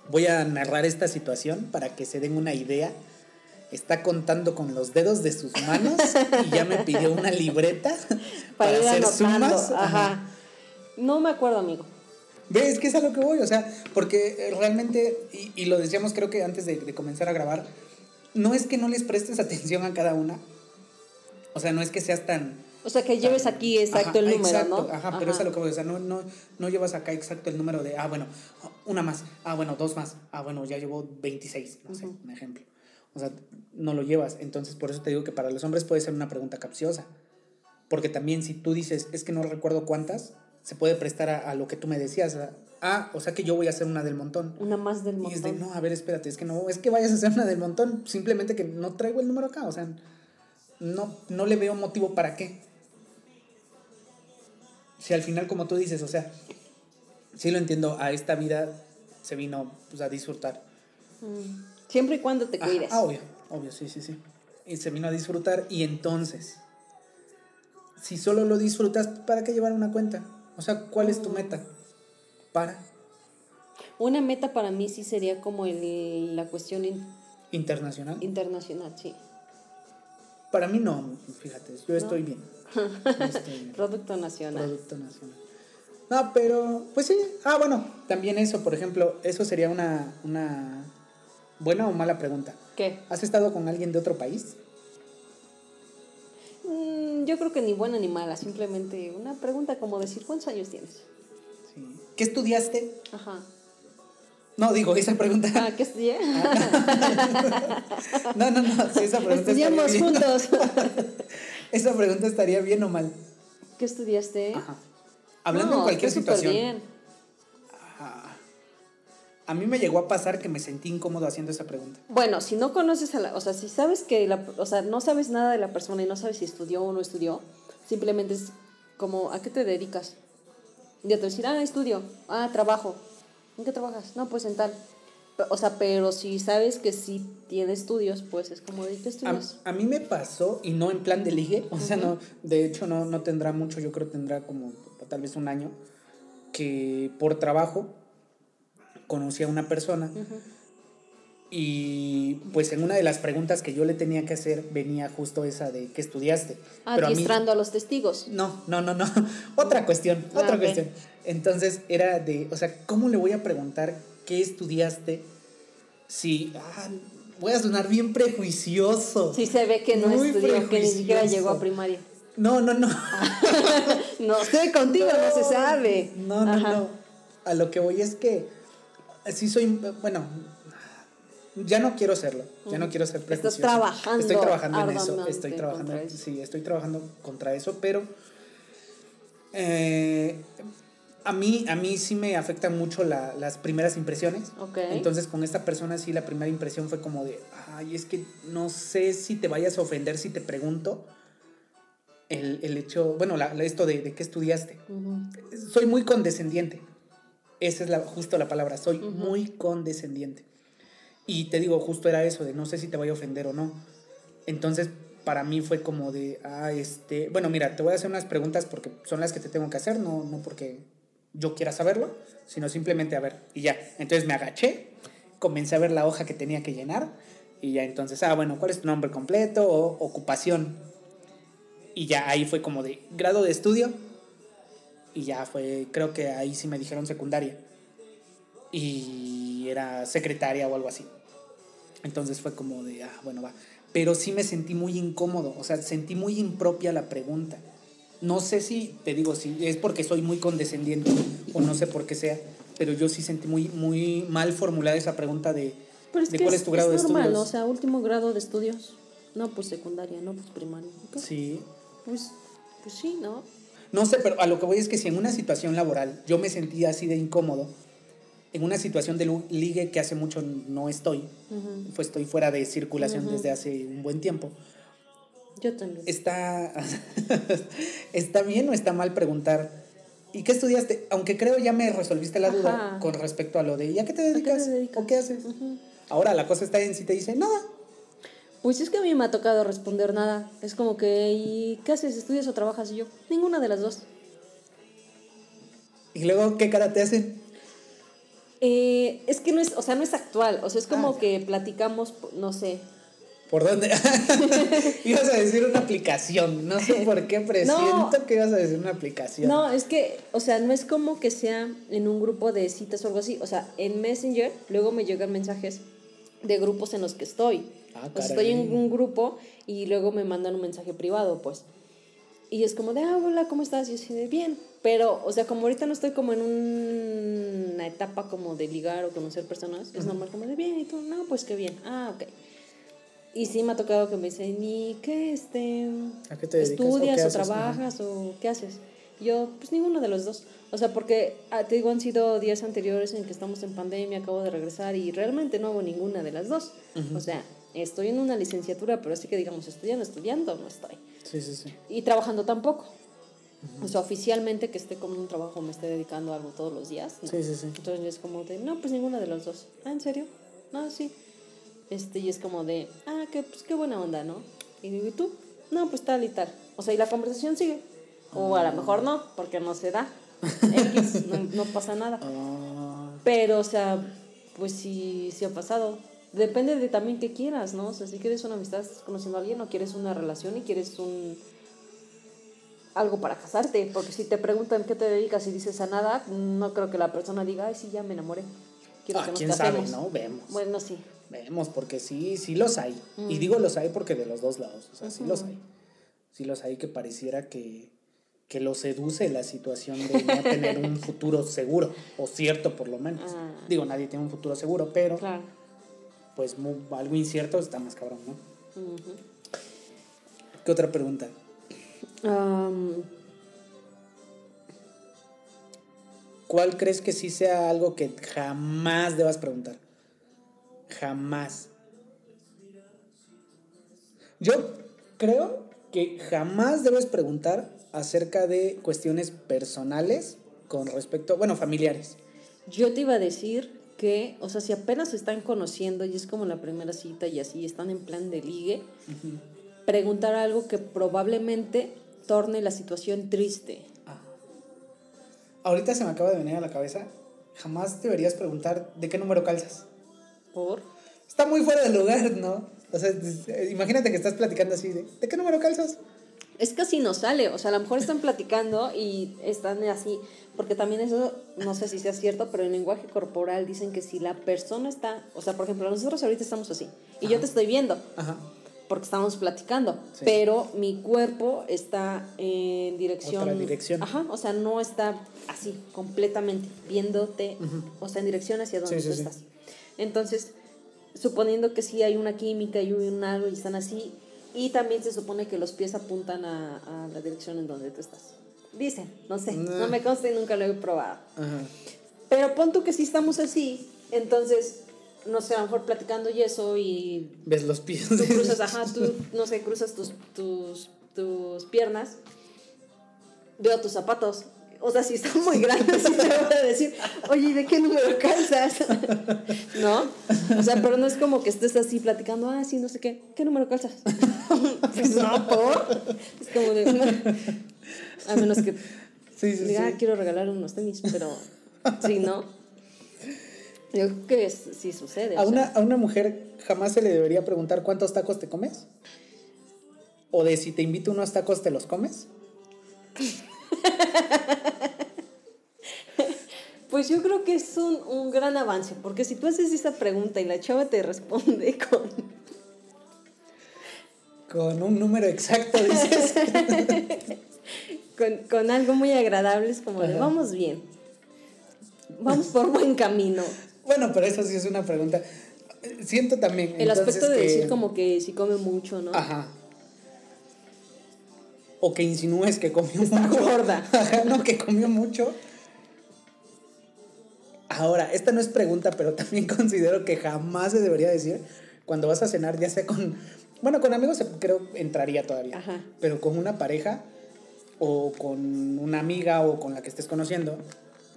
Voy a narrar esta situación para que se den una idea. Está contando con los dedos de sus manos y ya me pidió una libreta para, Para, ir hacer anotando. sumas. Ajá. No me acuerdo, amigo. Ve, es que es a lo que voy, o sea, porque eh, realmente, y, y lo decíamos creo que antes de, de comenzar a grabar, no es que no les prestes atención a cada una. O sea, no es que seas tan... O sea, que lleves aquí exacto Ajá, el número, exacto, ¿no? Ajá, pero es a lo que voy, o sea, no, no, no llevas acá exacto el número de, ah, bueno, una más, ah, bueno, dos más, ah, bueno, ya llevo 26, no sé, un ejemplo. O sea, no lo llevas. Entonces, por eso te digo que para los hombres puede ser una pregunta capciosa. Porque también si tú dices, es que no recuerdo cuántas, se puede prestar a, a lo que tú me decías. a, Ah, o sea que yo voy a hacer una del montón. Una más del Y es de, montón. no, a ver, espérate, es que no, es que vayas a hacer una del montón, simplemente que no traigo el número acá, o sea, no, no le veo motivo para qué. Si al final, como tú dices, o sea, sí lo entiendo, a esta vida se vino pues, a disfrutar. Mm. Siempre y cuando te cuides. ah, obvio, obvio, sí, sí, sí. Y se vino a disfrutar y entonces, si solo lo disfrutas, ¿para qué llevar una cuenta? O sea, ¿cuál es tu meta? Para Una meta para mí sí sería como el, la cuestión in- internacional. internacional, sí. Para mí no, fíjate, yo estoy bien. Yo estoy bien. Producto nacional. Producto nacional. No, pero, pues sí. Ah, bueno, también eso, por ejemplo, eso sería una, una buena o mala pregunta. ¿Qué? ¿Has estado con alguien de otro país? Mm, yo creo que ni buena ni mala, simplemente una pregunta como decir, ¿cuántos años tienes? Sí. ¿Qué estudiaste? Ajá. No, digo, esa pregunta. Ah, ¿qué estudié? No, no, no, sí, esa pregunta Estudiamos juntos. Esa pregunta estaría bien o mal. ¿Qué estudiaste? Ajá. Hablando No, en cualquier situación. bien. A mí me llegó a pasar que me sentí incómodo haciendo esa pregunta. Bueno, si no conoces a la, o sea, si sabes que la, o sea, no sabes nada de la persona y no sabes si estudió o no estudió, simplemente es como, ¿a qué te dedicas? Y ya te decir, ah, estudio, ah, trabajo. ¿En qué trabajas? No, pues en tal. O sea, pero si sabes que sí tiene estudios, pues es como, ¿de qué A, mí me pasó, y no en plan de ligue, o sea, no, de hecho no, no tendrá mucho, yo creo que tendrá como tal vez un año, que por trabajo conocí a una persona y pues en una de las preguntas que yo le tenía que hacer venía justo esa de ¿qué estudiaste? a mí- Adiestrando a los testigos. No, no, no, no. Otra cuestión, Ah, otra ok. cuestión. Entonces era de, o sea, ¿cómo le voy a preguntar qué estudiaste si ah, voy a sonar bien prejuicioso? Sí se ve que no Muy estudió, que ni siquiera llegó a primaria. No, no, no. No, estoy contigo, no, se sabe. No, no, Ajá. no. A lo que voy es que sí soy, bueno, ya no quiero serlo, ya no quiero ser Estás prejuicioso. trabajando Estoy trabajando en eso, estoy trabajando, eso. sí, estoy trabajando contra eso, pero eh, a mí, a mí sí me afectan mucho la- las primeras impresiones. Entonces con esta persona sí la primera impresión fue como de, ay, es que no sé si te vayas a ofender si te pregunto el, el hecho, bueno, la- esto de, de qué estudiaste. Soy muy condescendiente. Esa es la, justo la palabra, soy muy condescendiente. Y te digo, justo era eso, de no sé si te voy a ofender o no. Entonces, para mí fue como de, ah, este, bueno, mira, te voy a hacer unas preguntas porque son las que te tengo que hacer, no, no porque yo quiera saberlo, sino simplemente a ver, y ya. Entonces me agaché, comencé a ver la hoja que tenía que llenar, y ya entonces, ah, bueno, ¿cuál es tu nombre completo o ocupación? Y ya ahí fue como de grado de estudio, y ya fue, creo que ahí sí me dijeron secundaria. Y era secretaria o algo así. Entonces fue como de, ah, bueno, va. Pero sí me sentí muy incómodo, o sea, sentí muy impropia la pregunta. No sé si, te digo, si es porque soy muy condescendiente o no sé por qué sea, pero yo sí sentí muy, muy mal formulada esa pregunta de, Pero es de que cuál es, es tu grado es de normal, estudios. o sea, último grado de estudios. No, pues secundaria, no, pues primaria. Sí. Pues, pues sí, ¿no? No sé, pero a lo que voy es que si en una situación laboral yo me sentía así de incómodo, en una situación de ligue que hace mucho no estoy, pues estoy fuera de circulación desde hace un buen tiempo, Yo también. ¿está, ¿está bien o está mal preguntar? ¿Y qué estudiaste? Aunque creo ya me resolviste la duda Ajá. con respecto a lo de ¿y a qué te qué te dedicas? ¿O qué haces? Ahora la cosa está en si te dice nada. Pues es que a mí me ha tocado responder nada. Es como que, ¿y qué haces? ¿Estudias o trabajas? Y yo, ninguna de las dos. Y luego, ¿qué cara te hacen? Eh, es que no es, o sea, no es actual. O sea, es como Ah, que platicamos, no sé. ¿Por dónde? ibas a decir una aplicación. No sé por qué presiento No. que ibas a decir una aplicación. No, es que, o sea, no es como que sea en un grupo de citas o algo así. O sea, en Messenger luego me llegan mensajes de grupos en los que estoy. Ah, sea, estoy en un grupo y luego me mandan un mensaje privado, pues. Y es como de, ah, hola, ¿cómo estás? Y yo de, bien. Pero, o sea, como ahorita no estoy como en un- una etapa como de ligar o conocer personas, es normal como de, bien, y tú, no, pues qué bien. Ah, ok. Y sí me ha tocado que me dicen, ¿y qué, este, ¿A qué te estudias qué o? Ajá. trabajas o qué haces? Yo, pues ninguno de los dos. O sea, porque ah, te digo, han sido días anteriores en que estamos en pandemia, acabo de regresar y realmente no hago ninguna de las dos. O sea, estoy en una licenciatura, pero así que digamos, estudiando, estudiando, no estoy. Sí, sí, sí. Y trabajando tampoco. O sea, oficialmente que esté como un trabajo, me esté dedicando a algo todos los días. ¿no? Sí, sí, sí. Entonces es como de, no, pues ninguna de los dos. Ah, ¿en serio? No, sí. Este, y es como de, ah, que, pues qué buena onda, ¿no? Y digo, ¿y tú? No, pues tal y tal. O sea, y la conversación sigue. O a lo mejor no, porque no se da. X, no, no pasa nada. Pero, o sea, pues sí, sí ha pasado. Depende de también qué quieras, ¿no? O sea, si quieres una amistad, estás conociendo a alguien, o quieres una relación y quieres un algo para casarte. Porque si te preguntan qué te dedicas y dices a nada, no creo que la persona diga, ay, sí, ya me enamoré. Quiero ah, que nos quién sabe. ¿no? Vemos. Bueno, sí. Vemos, porque sí, sí los hay. Y digo los hay porque de los dos lados. O sea, sí los hay. Sí los hay que pareciera que, que los seduce la situación de no tener un futuro seguro. O cierto, por lo menos. Ah. Digo, nadie tiene un futuro seguro, pero Claro. pues algo incierto está más cabrón, ¿no? ¿Qué otra pregunta? ¿Cuál crees que sí sea algo que jamás debas preguntar? Jamás. Yo creo que jamás debes preguntar acerca de cuestiones personales con respecto, bueno, familiares. yo te iba a decir que, o sea, si apenas se están conociendo y es como la primera cita y así están en plan de ligue, preguntar algo que probablemente torne la situación triste. Ahorita se me acaba de venir a la cabeza, jamás deberías preguntar de qué número calzas. ¿Por? Está muy fuera de lugar, ¿no? O sea, imagínate que estás platicando así de, ¿de qué número calzas? Es así no sale, o sea, a lo mejor están platicando y están así, porque también eso, no sé si sea cierto, pero en lenguaje corporal dicen que si la persona está, o sea, por ejemplo, nosotros ahorita estamos así, y yo te estoy viendo, Ajá. porque estamos platicando, Sí. pero mi cuerpo está en dirección... Otra dirección. Ajá, o sea, no está así, completamente, viéndote, o sea, en dirección hacia donde Sí, tú sí. estás. Entonces, suponiendo que sí hay una química y un algo y están así, y también se supone que los pies apuntan a, a la dirección en donde tú estás. Dicen, no sé, Nah. no me consta y nunca lo he probado. Ajá. Pero pon tú que sí estamos así, entonces, no sé, a lo mejor platicando y eso y ¿Ves los pies? tú cruzas, ajá, tú, no sé, cruzas tus, tus, tus piernas, veo tus zapatos, O sea, si está muy grande, sí te voy a decir, oye, ¿y de qué número calzas? ¿No? O sea, pero no es como que estés así platicando, ah, sí, no sé qué, ¿qué número calzas? pues no, por. Es como de. A menos que Sí, sí, diga, sí. ah, quiero regalar unos tenis, pero sí, ¿no? Yo creo que es- sí sucede. ¿A una, a una mujer jamás se le debería preguntar cuántos tacos te comes? ¿O de si te invito unos tacos te los comes? Pues yo creo que es un, un gran avance, porque si tú haces esa pregunta y la chava te responde con Con un número exacto, dices. con, con algo muy agradable, es como de vamos bien, vamos por buen camino. bueno, pero eso sí es una pregunta. Siento también. El aspecto de que- decir como que si come mucho, ¿no? Ajá. O que insinúes que comió Está mucho. gorda. Ajá, no, que comió mucho. Ahora, esta no es pregunta, pero también considero que jamás se debería decir cuando vas a cenar, ya sea con. Bueno, con amigos creo entraría todavía. Ajá. Pero con una pareja o con una amiga o con la que estés conociendo,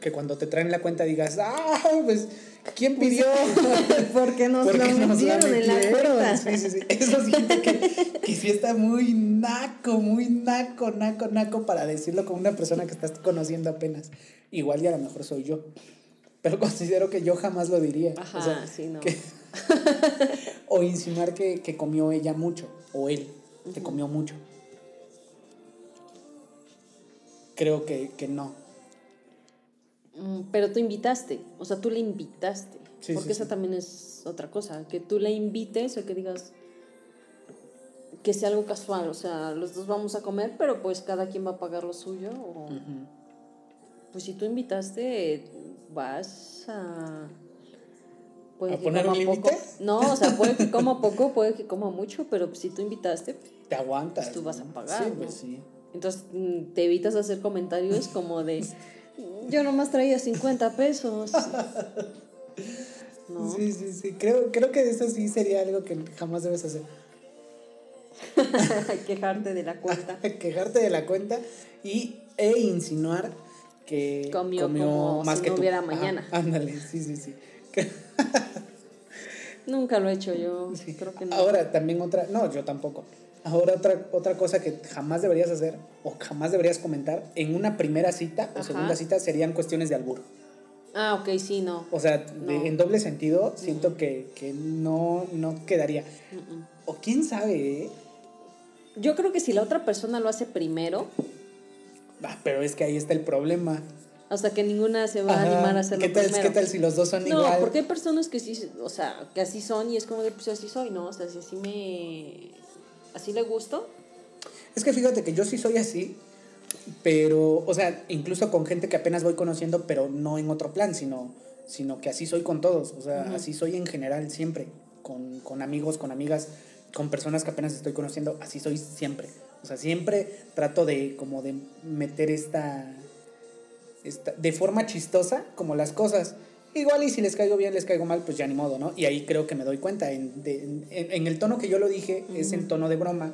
que cuando te traen la cuenta digas, ah, pues, ¿quién pidió? Porque nos Porque lo metieron en la cuenta. Sí, sí, sí. Eso siento que, que sí está muy naco, muy naco, naco, naco para decirlo con una persona que estás conociendo apenas. Igual y a lo mejor soy yo. Pero considero que yo jamás lo diría. Ajá, O sea, sí, no. que- o insinuar que, que comió ella mucho, o él, que comió mucho. Creo que, que no. Mm, Pero tú invitaste, o sea, tú le invitaste. Sí, porque sí, esa sí. también es otra cosa, que tú le invites o que digas que sea algo casual, o sea, los dos vamos a comer, pero pues cada quien va a pagar lo suyo. O, Pues si tú invitaste, vas a... Puede ¿A poner un poco. límite? No, o sea, puede que coma poco, puede que coma mucho, pero si tú invitaste, Te aguantas. Pues tú vas a pagar, Sí, ¿no? pues sí. entonces mm, te evitas hacer comentarios como de, yo nomás traía 50 pesos. ¿No? Sí, sí, sí. Creo, creo que eso sí sería algo que jamás debes hacer. Quejarte de la cuenta. Quejarte de la cuenta y, e insinuar que Comió como más si que no tú. hubiera mañana. ándale, sí, sí, sí. Nunca lo he hecho yo, Sí. creo que no. Ahora también otra, no, yo tampoco. Ahora otra, otra cosa que jamás deberías hacer o jamás deberías comentar en una primera cita o segunda cita serían cuestiones de albur. Ah, ok, sí, no. O sea, de- No. en doble sentido, siento que, que no, no quedaría. O quién sabe, ¿eh? Yo creo que si la otra persona lo hace primero, Ah, pero es que ahí está el problema. hasta que ninguna se va a animar a hacerlo ¿Qué tal, primero. ¿Qué tal si los dos son no, igual? porque hay personas que sí, o sea, que así son y es como de, pues así soy, ¿no? O sea, si así me... Así le gusto, Es que fíjate que yo sí soy así, pero, o sea, incluso con gente que apenas voy conociendo, pero no en otro plan, sino, sino que así soy con todos, o sea, así soy en general siempre, con, con amigos, con amigas, con personas que apenas estoy conociendo, así soy siempre. O sea, siempre trato de como de meter esta, esta de forma chistosa como las cosas. Igual y si les caigo bien, les caigo mal, pues ya ni modo, ¿no? Y ahí creo que me doy cuenta. En, de- en, en el tono que yo lo dije es en tono de broma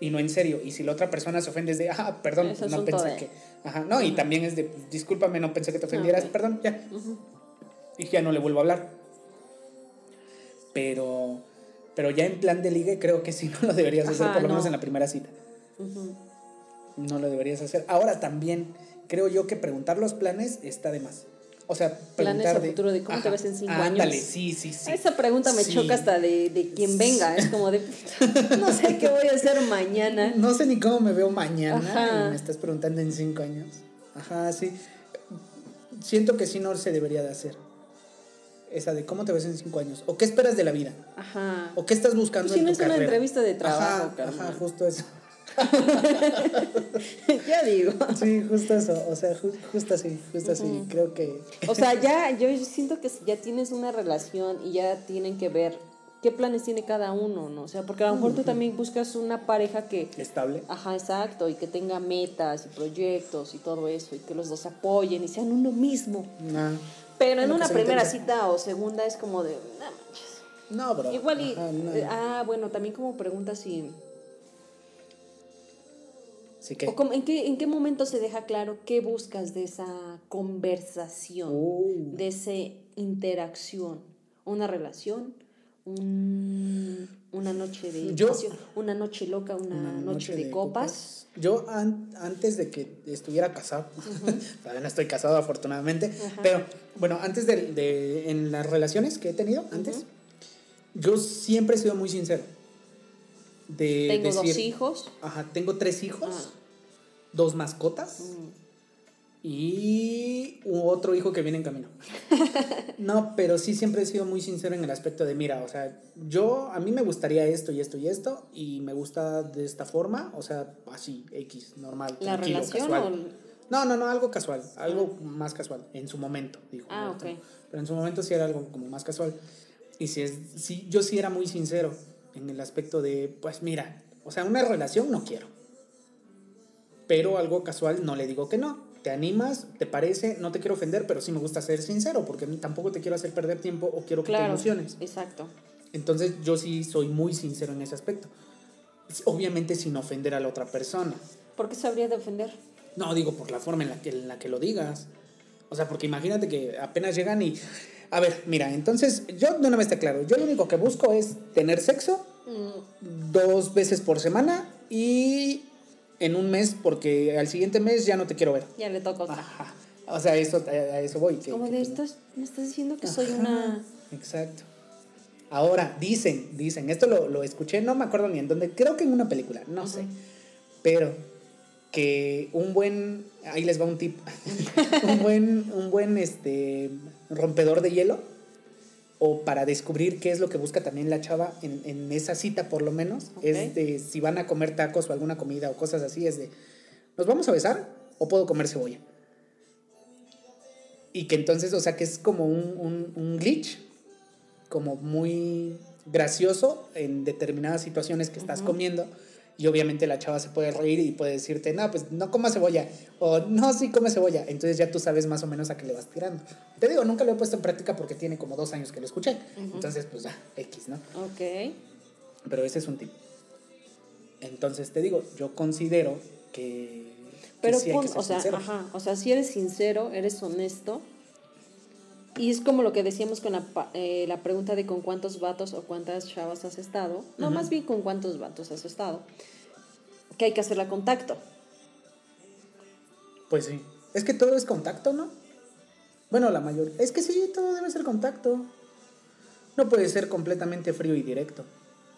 y no en serio. Y si la otra persona se ofende es de, ah, perdón, no pensé de- que... Ajá, no, y también es de, pues, discúlpame, no pensé que te ofendieras, perdón, ya. Y ya no le vuelvo a hablar. Pero, pero ya en plan de ligue creo que sí no lo deberías hacer, por lo menos no. en la primera cita. No lo deberías hacer. Ahora también creo yo que preguntar los planes está de más. O sea, Planes preguntar a futuro de cómo te ves en cinco ándale, años. sí, sí, sí. Esa pregunta me Sí. choca hasta de, de quien venga. Es como de, no sé qué voy a hacer mañana. No sé ni cómo me veo mañana Ajá. y me estás preguntando en cinco años. Ajá, sí. Siento que sí no se debería de hacer. Esa de cómo te ves en cinco años. O qué esperas de la vida. Ajá. O qué estás buscando Pues si en no tu es una entrevista de trabajo, ajá, justo eso. ya digo. Sí, justo eso. O sea, ju- justo así, justo así. Creo que... O sea, ya, yo siento que ya tienes una relación y ya tienen que ver qué planes tiene cada uno, ¿no? O sea, porque a lo mejor tú también buscas una pareja que, Estable. ajá, exacto, y que tenga metas y proyectos y todo eso, y que los dos apoyen y sean uno mismo. Nah. Pero en una primera cita o segunda es como de, "No manches". No, bro. Igual y, Ajá, no. ah, bueno, también como pregunta Si Así que... ¿O cómo- en, qué, ¿En qué momento se deja claro qué buscas de esa conversación, Uh. de esa interacción? ¿Una relación? Un- una noche de Yo- una noche loca, una, Una noche, de, copas. Yo an- antes de que estuviera casado, todavía no estoy casado afortunadamente, pero bueno, antes de, de- en las relaciones que he tenido antes, yo siempre he sido muy sincero. De Tengo dos hijos. Ajá, tengo tres hijos, Ah. dos mascotas Mm. y otro hijo que viene en camino. No, pero sí siempre he sido muy sincero en el aspecto de, mira, o sea, yo, a mí me gustaría esto y esto y esto, y me gusta de esta forma, o sea, así, X, normal. ¿La tranquilo, relación casual. o...? No, no, no, algo casual, algo más casual, en su momento, digo. Ah, ok. Pero en su momento sí era algo como más casual. Y si es, sí, yo sí era muy sincero en el aspecto de, pues mira, o sea, una relación no quiero. Pero algo casual no le digo que no. ¿Te animas? ¿Te parece? No te quiero ofender, pero sí me gusta ser sincero, porque tampoco te quiero hacer perder tiempo o quiero que te Claro, emociones. exacto. Entonces yo sí soy muy sincero en ese aspecto. Obviamente sin ofender a la otra persona. ¿Por qué se habría de ofender? No, digo por la forma en la que, en la que lo digas. O sea, porque imagínate que apenas llegan y... A ver, mira, entonces yo de una vez te aclaro. Yo lo único que busco es tener sexo Mm, dos veces por semana y en un mes porque al siguiente mes ya no te quiero ver. ya le toca otra. Ajá. O sea, eso, a a eso voy. Como de estas, me estás diciendo que soy una... Exacto. Ahora, dicen, dicen, esto lo, lo escuché, no me acuerdo ni en dónde, creo que en una película, no sé. Pero que un buen, ahí les va un tip, un buen, un buen este, rompedor de hielo, o para descubrir qué es lo que busca también la chava en, en esa cita por lo menos, es de si van a comer tacos o alguna comida o cosas así, es de, ¿nos vamos a besar o puedo comer cebolla? Y que entonces, o sea, que es como un, un, un glitch, como muy gracioso en determinadas situaciones que estás comiendo. Y obviamente la chava se puede reír y puede decirte, no, pues no comas cebolla. O no, sí come cebolla. Entonces ya tú sabes más o menos a qué le vas tirando. Te digo, nunca lo he puesto en práctica porque tiene como dos años que lo escuché. Entonces, pues ya, X, ¿no? Ok. Pero ese es un tip. Entonces te digo, yo considero que. que Pero sí hay pon, que ser o sea, ajá, o sea, si eres sincero, eres honesto. Y es como lo que decíamos con la, eh, la pregunta de con cuántos vatos o cuántas chavas has estado. No, más bien con cuántos vatos has estado. Que hay que hacerla contacto. Pues sí. Es que todo es contacto, ¿no? Bueno, la mayor. Es que sí, todo debe ser contacto. No puede ser completamente frío y directo.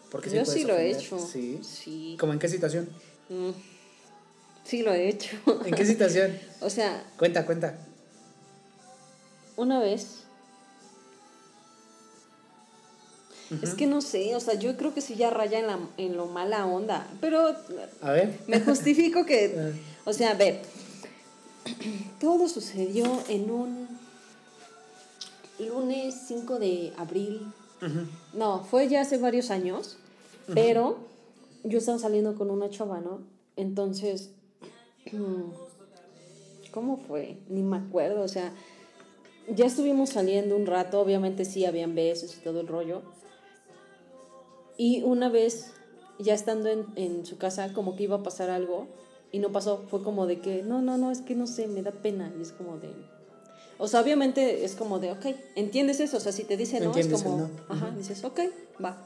Porque Yo sí lo he hecho. Sí. Sí. ¿Cómo en qué situación? Mm. Sí lo he hecho. ¿En qué situación? o sea, Cuenta, cuenta. Una vez. Es que no sé, o sea, yo creo que sí ya raya en, la, en lo mala onda. Pero A ver. me justifico que, o sea, a ver, todo sucedió en un lunes 5 de abril. No, fue ya hace varios años, pero yo estaba saliendo con una chava, ¿no? Entonces, ¿cómo fue? Ni me acuerdo, o sea, ya estuvimos saliendo un rato, obviamente sí, habían besos y todo el rollo. Y una vez, ya estando en, en su casa, como que iba a pasar algo y no pasó. Fue como de que, no, no, no, es que no sé, me da pena. Y es como de... O sea, obviamente es como de, ok, ¿entiendes eso? O sea, si te dicen no, es como, no. ajá, dices, ok, va.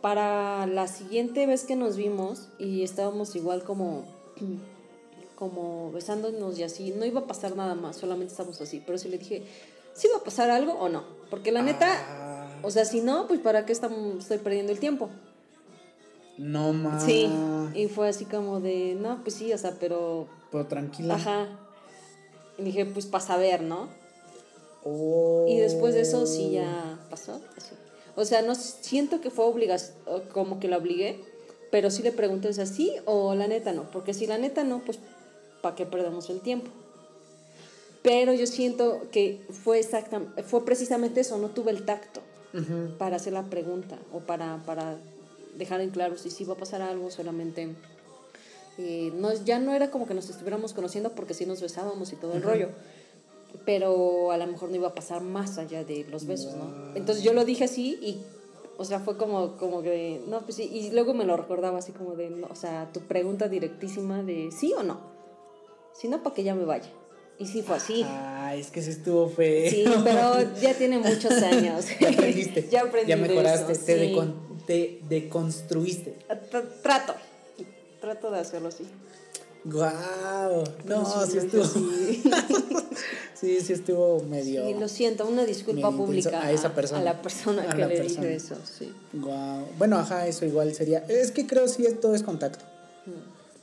Para la siguiente vez que nos vimos y estábamos igual como, como besándonos y así, no iba a pasar nada más, solamente estábamos así. Pero sí le dije, ¿sí va a pasar algo o no? Porque la neta, Ah, o sea, si no, pues ¿para qué estamos, estoy perdiendo el tiempo? no más. Sí, y fue así como de, no, pues sí, o sea, pero, Pero tranquila. ajá. Y dije, pues para saber, ¿no? Oh. Y después de eso sí ya pasó. así. O sea, no siento que fue obligación, como que la obligué, pero sí le pregunté, o sea, sí o la neta no. Porque si la neta no, pues ¿para qué perdemos el tiempo? Pero yo siento que fue, exacta, fue precisamente eso, no tuve el tacto para hacer la pregunta o para, para dejar en claro si sí va a pasar algo, solamente... eh, no, ya no era como que nos estuviéramos conociendo porque sí nos besábamos y todo el rollo, pero a lo mejor no iba a pasar más allá de los besos, ¿no? Entonces yo lo dije así y O sea, fue como, como que, no, pues sí, y luego me lo recordaba así como de, no, o sea, tu pregunta directísima de sí o no. Si no, para que ya me vaya. Y sí fue así. Ah, es que se estuvo feo. Sí, pero ya tiene muchos años. ya aprendiste. ya aprendí. Ya mejoraste, eso, te, sí. decon- te deconstruiste. Tr- Trato. Trato de hacerlo así. Guau. No, Pero sí estuvo. así. Sí, sí estuvo medio. Sí, lo siento, una disculpa pública a esa persona. a la persona A que la le persona. dije eso, sí. Guau. Bueno, ajá, eso igual sería. Es que creo sí todo es contacto.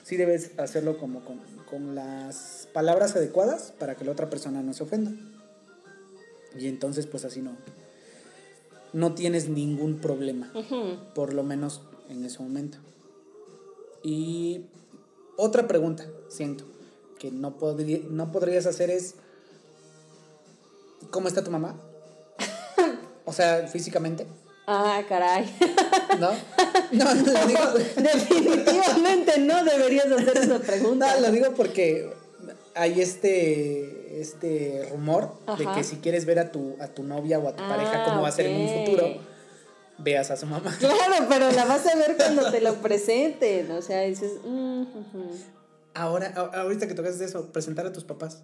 Sí debes hacerlo como con, con las palabras adecuadas para que la otra persona no se ofenda. Y entonces pues así no. No tienes ningún problema. Por lo menos en ese momento. Y otra pregunta, siento, que no, podría, no podrías hacer es, ¿cómo está tu mamá? O sea, físicamente, Ah, caray. ¿no? No, lo digo, Definitivamente no deberías hacer esa pregunta. no, lo digo porque hay este, este rumor de que si quieres ver a tu, a tu novia o a tu pareja Ah, cómo va a ser en un futuro, veas a su mamá. Claro, pero la vas a ver cuando te lo presenten. O sea, dices, mm. Ahora, ahorita que tocas eso, presentar a tus papás.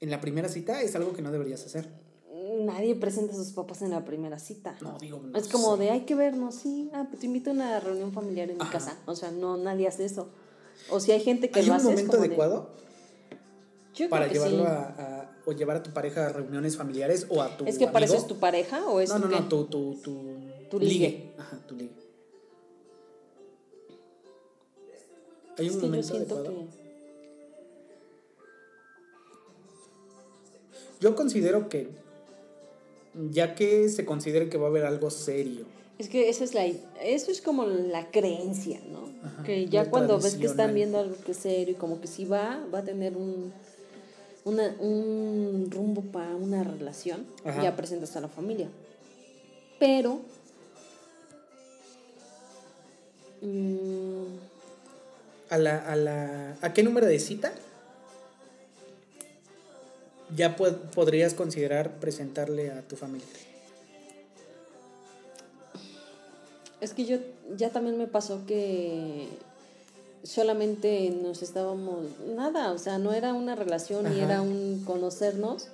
En la primera cita es algo que no deberías hacer. Nadie presenta a sus papás en la primera cita. No, digo, no Es como sé. de, hay que vernos, sí. Ah, pues te invito a una reunión familiar en mi Ajá. casa. O sea, no, nadie hace eso. O si hay gente que ¿Hay lo un hace. es momento como de- adecuado Yo para creo que llevarlo sí. a, a- o llevar a tu pareja a reuniones familiares o a tu ¿Es que para eso amigo? es tu pareja o es No, no, qué? no, tu, tu, tu, Tu ligue. ligue. Ajá, tu ligue. ¿Hay Es un que yo momento siento adecuado? que... Yo considero que, ya que se considere que va a haber algo serio, Es que esa es la, eso es como la creencia, ¿no? Ajá, que ya cuando ves que están viendo algo que es serio y como que sí va, va a tener un, una, un rumbo para una relación, Ajá. ya presentas a la familia. Pero... mm, ¿a, la, a, la, ¿a qué número de cita ya pod- podrías considerar presentarle a tu familia? Es que yo ya también me pasó que solamente nos estábamos, nada, o sea, no era una relación ni era un conocernos,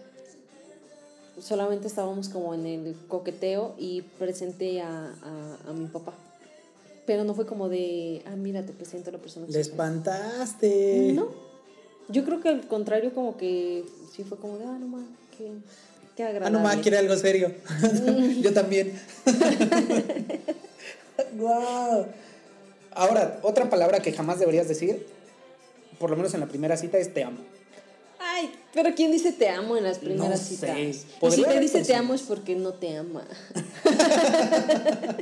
solamente estábamos como en el coqueteo y presenté a, a, a mi papá. Pero no fue como de, ah, mira, te presento a la persona que Le espantaste. No, yo creo que al contrario como que sí fue como de, ah, no, ma, qué, qué Ah, agradable. no, ma, quiere algo serio. Yo también. wow. Ahora, otra palabra que jamás deberías decir, por lo menos en la primera cita, es te amo. Ay, pero ¿quién dice te amo en las primeras sé. citas? Y si te dice te amo es porque no te ama.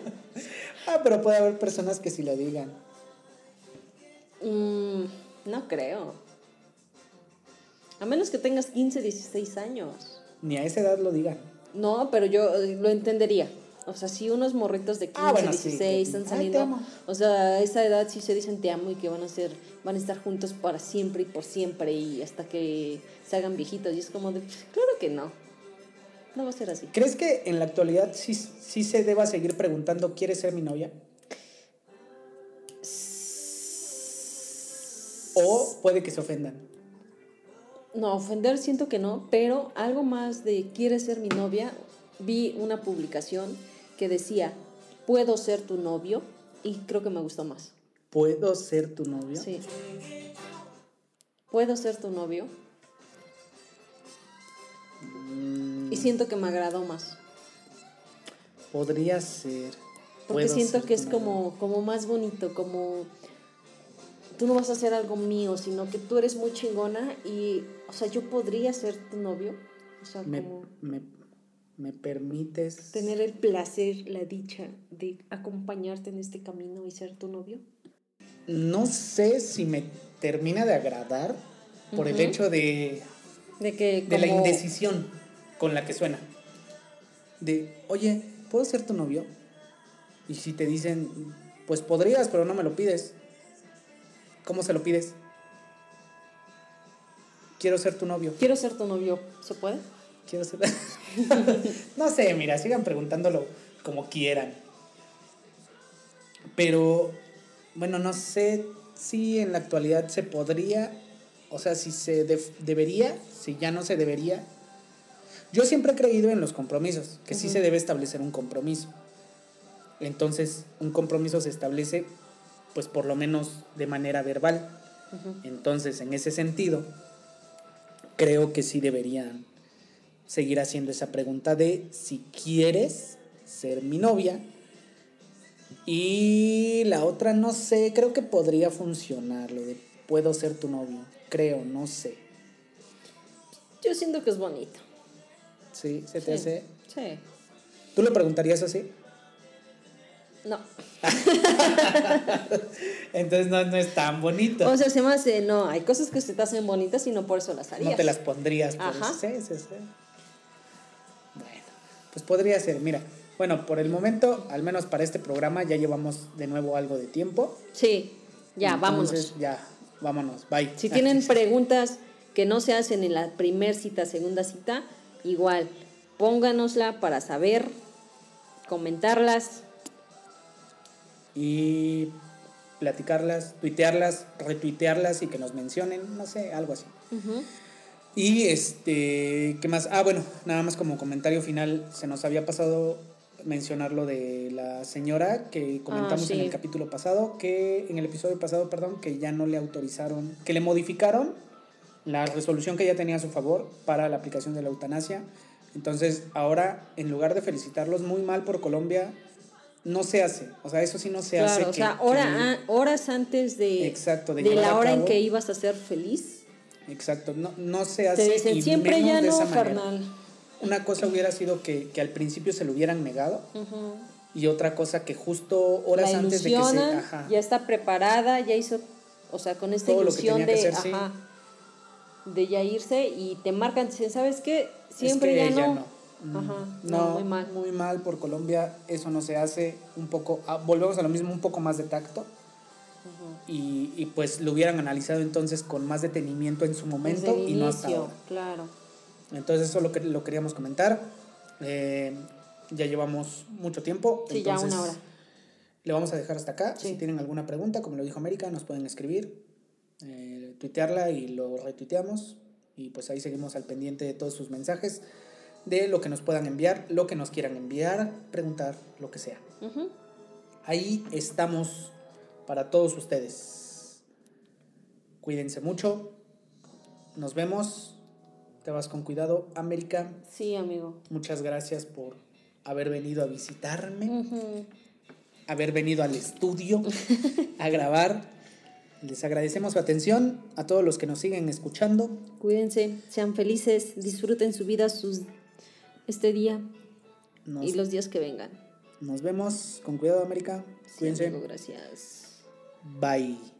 Ah, pero puede haber personas que sí lo digan. Mm, no creo. A menos que tengas 15, 16 años. Ni a esa edad lo digan. No, pero yo eh, lo entendería. O sea, si unos morritos de 15, Ah, bueno, sí, 16 que- están ay, saliendo. amo. O sea, a esa edad sí se dicen te amo y que van a ser, van a estar juntos para siempre y por siempre y hasta que se hagan viejitos. Y es como de, "Pues, claro que no. No va a ser así. ¿Crees que en la actualidad sí, sí se deba seguir preguntando, ¿quieres ser mi novia? O puede que se ofendan. No, ofender siento que no, pero algo más de ¿quieres ser mi novia? Vi una publicación que decía, ¿puedo ser tu novio? Y creo que me gustó más. ¿Puedo ser tu novio? Sí. ¿Puedo ser tu novio? Mm, Y siento que me agradó más. podría ser. Porque ¿Puedo siento ser que es novio? como, como más bonito, como tú no vas a hacer algo mío, sino que tú eres muy chingona y, o sea, yo podría ser tu novio. O sea, Me, como me, me permites. tener el placer, la dicha de acompañarte en este camino y ser tu novio. No sé si me termina de agradar por el hecho de, De que de la indecisión con la que suena. De, oye, ¿puedo ser tu novio? Y si te dicen, pues podrías, pero no me lo pides. ¿Cómo se lo pides? Quiero ser tu novio. Quiero ser tu novio, ¿se puede? Quiero ser. no sé, mira, sigan preguntándolo como quieran. Pero, bueno, no sé si en la actualidad se podría, o sea, si se debería, si ya no se debería. Yo siempre he creído en los compromisos, que sí se debe establecer un compromiso. Entonces, un compromiso se establece, pues por lo menos de manera verbal. Entonces, en ese sentido, creo que sí deberían seguir haciendo esa pregunta de si quieres ser mi novia. Y la otra, no sé, creo que podría funcionar, lo de puedo ser tu novio. Creo, no sé. Yo siento que es bonito. ¿Sí? ¿Se te hace? Sí. ¿Tú lo preguntarías así? No. Entonces no, es tan bonito. O sea, se me hace, no, hay cosas que se te hacen bonitas y no por eso las harías. No te las pondrías. Por Ajá. Sí, sí, sí. Bueno, pues podría ser, mira. Bueno, por el momento, al menos para este programa, ya llevamos de nuevo algo de tiempo. Sí, ya, Entonces, vámonos. Ya, vámonos, bye. Si tienen preguntas que no se hacen en la primer cita, segunda cita, igual, pónganosla para saber, comentarlas. Y platicarlas, tuitearlas, retuitearlas y que nos mencionen, no sé, algo así. Y este, ¿qué más? Ah, bueno, nada más como comentario final, se nos había pasado mencionar lo de la señora que comentamos ah, en el capítulo pasado, que en el episodio pasado, perdón, que ya no le autorizaron, que le modificaron la resolución que ella tenía a su favor para la aplicación de la eutanasia. Entonces, ahora, en lugar de felicitarlos muy mal por Colombia, no se hace. O sea, eso sí no se hace. o sea, horas antes de, exacto, de, la hora en que ibas a ser feliz. Exacto, no, no se hace. Te dicen, siempre ya no, carnal. Una cosa hubiera sido que, al principio se lo hubieran negado. Y otra cosa que justo horas antes de que se. Ya está preparada, ya hizo. O sea, con esta ilusión de. ajá, De ya irse y te marcan, dicen, ¿sabes qué? Siempre ya, no. Ajá, no, muy mal. Muy mal por Colombia, eso no se hace. Un poco, ah, volvemos a lo mismo, un poco más de tacto. y, y, pues lo hubieran analizado entonces con más detenimiento en su momento y no hasta ahora. Claro. Entonces eso lo, que, lo queríamos comentar. Eh, ya llevamos mucho tiempo. Sí, ya una hora. Le vamos a dejar hasta acá. Si tienen alguna pregunta, como lo dijo América, nos pueden escribir, eh, tuitearla y lo retuiteamos. Y pues ahí seguimos al pendiente de todos sus mensajes de lo que nos puedan enviar, lo que nos quieran enviar, preguntar, lo que sea. Ahí estamos para todos ustedes. Cuídense mucho. Nos vemos. Te vas con cuidado, América. Sí, amigo. Muchas gracias por haber venido a visitarme, haber venido al estudio a grabar. Les agradecemos su atención a todos los que nos siguen escuchando. Cuídense, sean felices, disfruten su vida, sus este día y los días que vengan. Nos vemos. Con cuidado, América. Cuídense. gracias. Bye.